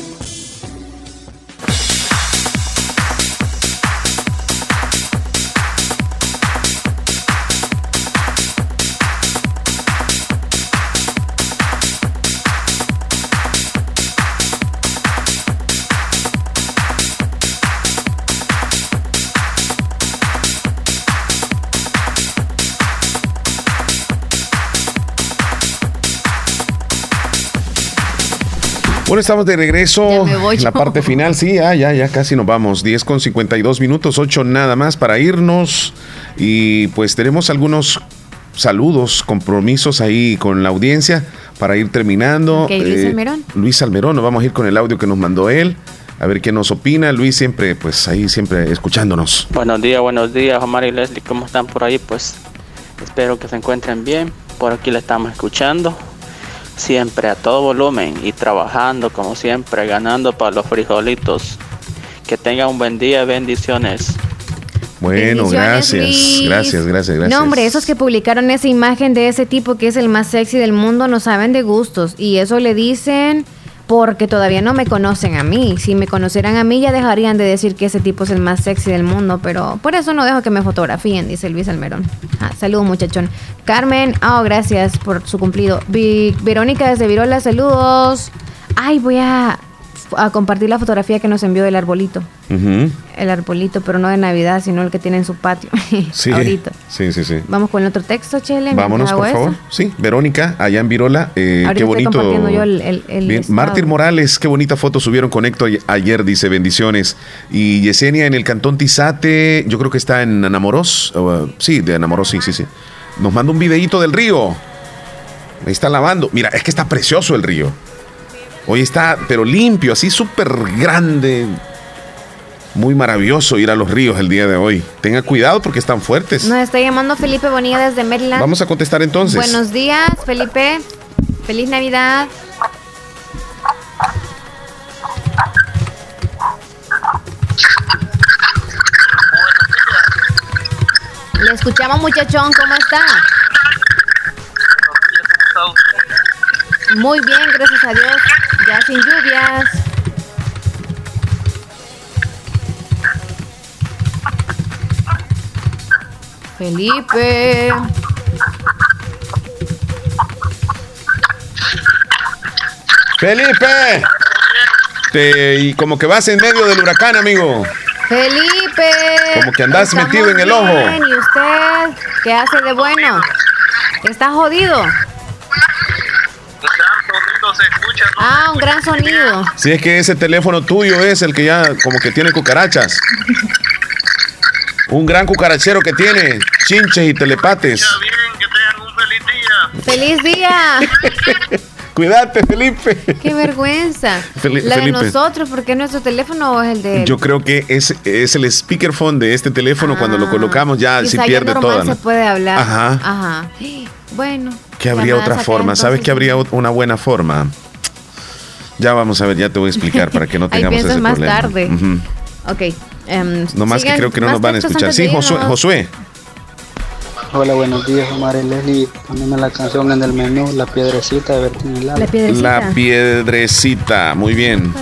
Bueno, estamos de regreso. en la parte final, sí, ya, ya, ya casi nos vamos. 10 con 52 minutos, 8 nada más para irnos. Y pues tenemos algunos saludos, compromisos ahí con la audiencia para ir terminando. Luis eh, Almerón. Luis Almerón, nos vamos a ir con el audio que nos mandó él. A ver qué nos opina. Luis siempre, pues ahí siempre escuchándonos. Buenos días, buenos días, Omar y Leslie. ¿Cómo están por ahí? Pues espero que se encuentren bien. Por aquí le estamos escuchando siempre a todo volumen y trabajando como siempre, ganando para los frijolitos. Que tengan un buen día, bendiciones. Bueno, gracias, gracias, gracias, gracias. No, hombre, esos que publicaron esa imagen de ese tipo que es el más sexy del mundo no saben de gustos y eso le dicen porque todavía no me conocen a mí. Si me conocieran a mí ya dejarían de decir que ese tipo es el más sexy del mundo, pero por eso no dejo que me fotografíen, dice Luis Almerón. Ah, saludos muchachón. Carmen, oh, gracias por su cumplido. Verónica desde Virola, saludos. Ay, voy a a compartir la fotografía que nos envió del arbolito. El arbolito, pero no de Navidad, sino el que tiene en su patio. Sí, ahorita. Sí, sí, sí. Vamos con el otro texto, Chele. Vámonos, por favor. Sí, Verónica, allá en Virola. Eh, qué bonito. Yo el, el, Mártir Morales, qué bonita foto subieron con Héctor ayer, dice bendiciones. Y Yesenia en el cantón Tizate, yo creo que está en Anamoros. sí, de Anamoros, sí, sí, sí. Nos manda un videíto del río. Me está lavando. Mira, es que está precioso el río. Hoy está, pero limpio, así súper grande. Muy maravilloso ir a los ríos el día de hoy. Tenga cuidado porque están fuertes. Nos está llamando Felipe Bonilla desde Maryland. Vamos a contestar entonces. Buenos días, Felipe. Feliz Navidad. Le escuchamos, muchachón, ¿cómo está? Muy bien, gracias a Dios. Ya sin lluvias. Felipe. Felipe. Te- y como que vas en medio del huracán, amigo. Felipe. Como que andás metido en el ojo. ¿Y usted qué hace de bueno? ¿Está jodido? Ah, un gran sonido. Si es que ese teléfono tuyo es el que ya como que tiene cucarachas. Un gran cucarachero que tiene chinches y telepates. ¡Feliz día! Cuídate, Felipe. ¡Qué vergüenza! Fel- La de nosotros, porque nuestro teléfono es el de él. Yo creo que es, es el speakerphone de este teléfono. Cuando lo colocamos ya se pierde normal toda. se ¿no? puede hablar. Ajá. Ajá. Bueno. Que habría otra forma. ¿Sabes que habría una buena forma? Ya vamos a ver, ya te voy a explicar para que no tengamos ese más problema. tarde. Ok. em, No más que creo que no nos van a escuchar. Sí, Josué. Josué. Hola, buenos días, Omar y Leslie. Poneme la canción en el menú, La Piedrecita de Bertín Hilal. La piedrecita. Muy bien.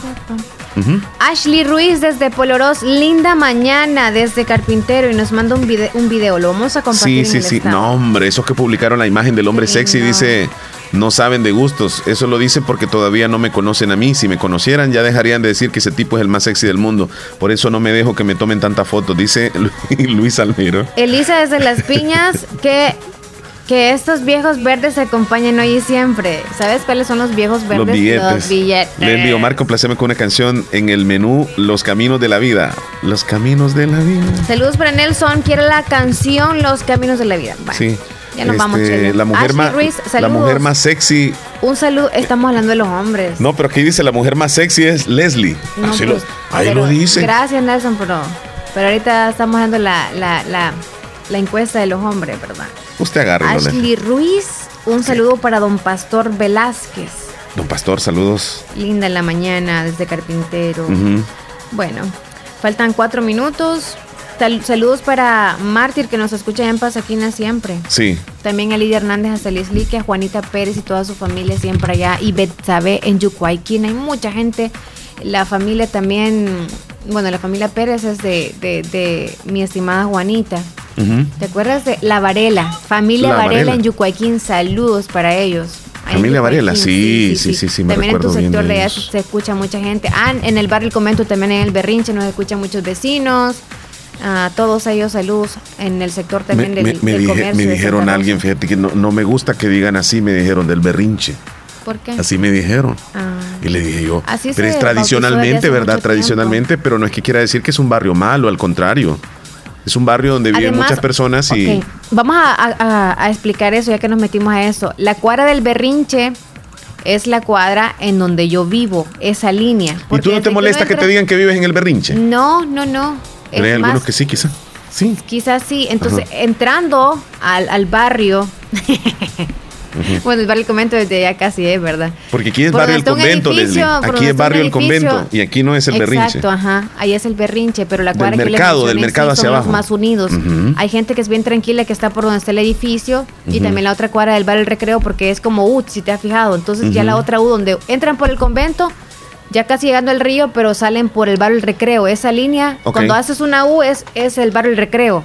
Ashley Ruiz desde Poloros, linda mañana desde Carpintero y nos manda un video, un video. lo vamos a compartir Sí, en sí, el sí. estado. No, hombre, esos que publicaron la imagen del hombre sexy dice, no saben de gustos. Eso lo dice porque todavía no me conocen a mí. Si me conocieran, ya dejarían de decir que ese tipo es el más sexy del mundo. Por eso no me dejo que me tomen tantas fotos, dice Lu- Luis Almiro. Elisa desde Las Piñas, que, que estos viejos verdes se acompañen hoy y siempre. ¿Sabes cuáles son los viejos verdes? Los billetes. Los billetes. Leslie Omar, complaceme con una canción en el menú Los Caminos de la Vida. Los Caminos de la Vida. Saludos para Nelson, quiere la canción Los Caminos de la Vida. Bueno, Sí. Ya nos vamos, Este, Chelo. la mujer Ashley más Ruiz, la mujer más sexy. Un saludo, estamos hablando de los hombres. No, pero aquí dice la mujer más sexy es Leslie. No, Así pues, lo- ahí lo dice. Gracias, Nelson, pero, pero ahorita estamos dando la, la, la, la encuesta de los hombres, ¿verdad? Usted Leslie. Ashley Ruiz, un saludo para don Pastor Velázquez. Don Pastor, saludos. Linda en la mañana desde Carpintero. Bueno, faltan cuatro minutos. Sal- saludos para Mártir que nos escucha en Pasaquina siempre. Sí. También a Lidia Hernández, hasta Lislique, a Juanita Pérez y toda su familia siempre allá. Y Betsabe en Yucuayquín. Hay mucha gente. La familia también, bueno, la familia Pérez es de, de- de mi estimada Juanita. ¿Te acuerdas de La Varela? Familia La Varela, Varela. en Yucuayquín. Saludos para ellos. Familia Varela, sí, sí, sí, sí, me También en tu sector de allá se escucha mucha gente. Ah, en el barrio El Comento, también en el Berrinche, nos escuchan muchos vecinos. A todos ellos saludos en el sector Me, también del, me- me del dije- comercio. me de dijeron alguien, fíjate que no, no me gusta que digan así, me dijeron del berrinche. ¿Por qué? Así me dijeron. Ah. Y le dije yo, Así pero es tradicionalmente, ¿verdad? Tradicionalmente, pero no es que quiera decir que es un barrio malo, al contrario. Es un barrio donde viven Además, muchas personas y... Vamos a, a- a- a explicar eso ya que nos metimos a eso. La cuadra del Berrinche es la cuadra en donde yo vivo, esa línea. ¿Y tú no te molesta que te digan que vives en el berrinche? No, no, no. Pero hay Es algunos más, que sí, quizá. Sí. Quizás sí. Entonces, Ajá. entrando al, al barrio, bueno, el barrio del convento desde ya casi es, ¿verdad? Porque aquí es Por barrio el donde está un convento, edificio, Leslie. Aquí es barrio el edificio. convento y aquí no es el berrinche. Exacto, ajá. Ahí es el berrinche, pero la Del cuadra que les mercado, del mercado hacia abajo. más unidos. Hay gente que es bien tranquila que está por donde está el edificio y también la otra cuadra del barrio El Recreo porque es como U, si te has fijado. Entonces ya la otra U donde entran por el convento, ya casi llegando al río, pero salen por el barrio El Recreo. Esa línea, Ok. cuando haces una U es, es el barrio El Recreo.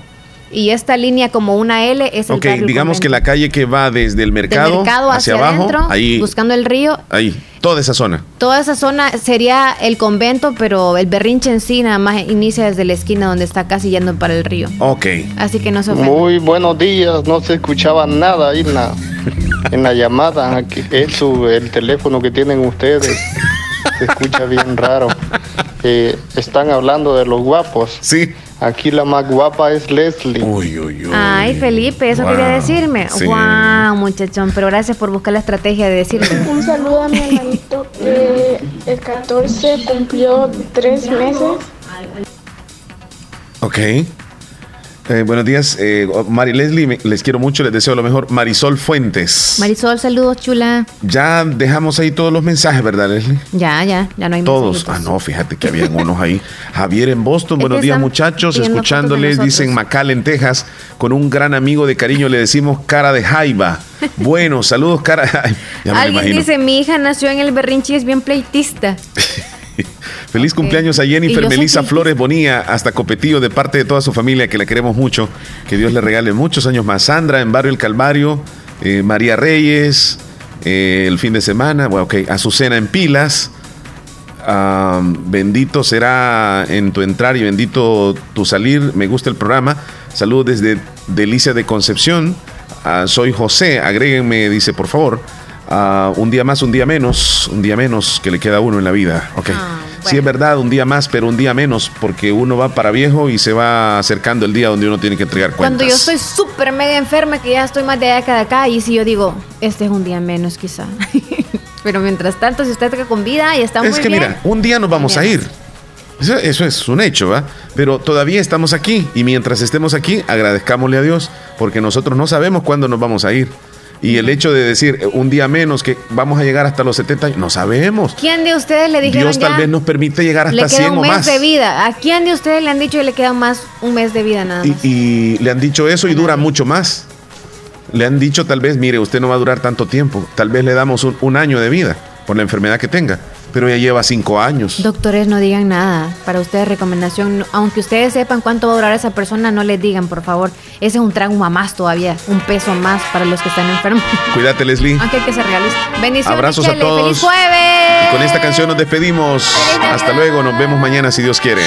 Y esta línea como una L es el Ok, barrio El digamos que la calle que va desde el Del mercado, hacia, hacia, abajo, adentro, ahí, buscando el río, ahí, toda esa zona. Toda esa zona sería el convento, pero el berrinche en sí nada más inicia desde la esquina donde está casi yendo para el río. Ok. Así que no se ofendan. Muy buenos días, no se escuchaba nada ahí en la, en la llamada. Aquí, Eso, el teléfono que tienen ustedes, se escucha bien raro. Eh, están hablando de los guapos. Sí. Aquí la más guapa es Leslie. Uy, uy, uy. Ay, Felipe, eso Wow, quería decirme. sí. Wow, muchachón, pero gracias por buscar la estrategia de decirme. Un saludo a mi hermanito que el 14 cumplió tres meses. Ok. Eh, buenos días, eh, Mari Leslie, les quiero mucho, les deseo lo mejor. Marisol Fuentes. Marisol, saludos, chula. Ya dejamos ahí todos los mensajes, ¿verdad, Leslie? Ya, ya, ya no hay Todos. Ah, no, fíjate que habían unos ahí. Javier en Boston, buenos días muchachos, escuchándoles, dicen. Macal en Texas, con un gran amigo de cariño le decimos cara de jaiba. Bueno, saludos cara. Ya me Alguien dice, mi hija nació en el berrinche y es bien pleitista. Feliz cumpleaños a Jennifer feliz. Flores Bonía, hasta Copetillo, de parte de toda su familia, que la queremos mucho. Que Dios le regale muchos años más. Sandra en Barrio El Calvario, eh, María Reyes, eh, el fin de semana, bueno, ok, Azucena en Pilas. Bendito será en tu entrar y bendito tu salir. Me gusta el programa. Saludos desde Delicia de Concepción. Ah, soy José. Agréguenme, dice, por favor. Ah, un día más, un día menos. Un día menos que le queda a uno en la vida. Ok. Sí, es verdad, un día más, pero un día menos, porque uno va para viejo y se va acercando el día donde uno tiene que entregar cuentas. Cuando yo estoy súper mega enferma, que ya estoy más de acá de acá, y si yo digo, este es un día menos quizá. Pero mientras tanto, si usted está con vida y está muy Es que bien. mira, un día nos vamos a ir. Eso, eso es un hecho, ¿va? Pero todavía estamos aquí y mientras estemos aquí, agradezcámosle a Dios porque nosotros no sabemos cuándo nos vamos a ir. Y el hecho de decir eh, un día menos que vamos a llegar hasta los 70 años, no sabemos. ¿Quién de ustedes le dijeron Dios tal ya, vez nos permite llegar le hasta queda 100 un o mes más. de vida? ¿A quién de ustedes le han dicho que le queda más un mes de vida nada más? Y, y le han dicho eso y dura mucho más. Le han dicho tal vez, mire, usted no va a durar tanto tiempo. Tal vez le damos un, un año de vida por la enfermedad que tenga. Pero ya lleva cinco años. Doctores, no digan nada. Para ustedes, recomendación, aunque ustedes sepan cuánto va a durar esa persona, no les digan, por favor. Ese es un trauma más todavía, un peso más para los que están enfermos. Cuídate, Leslie. Aunque hay que ser realista. Bendiciones, Abrazos a todos. ¡Feliz jueves! Y con esta canción nos despedimos. Hasta luego, nos vemos mañana si Dios quiere.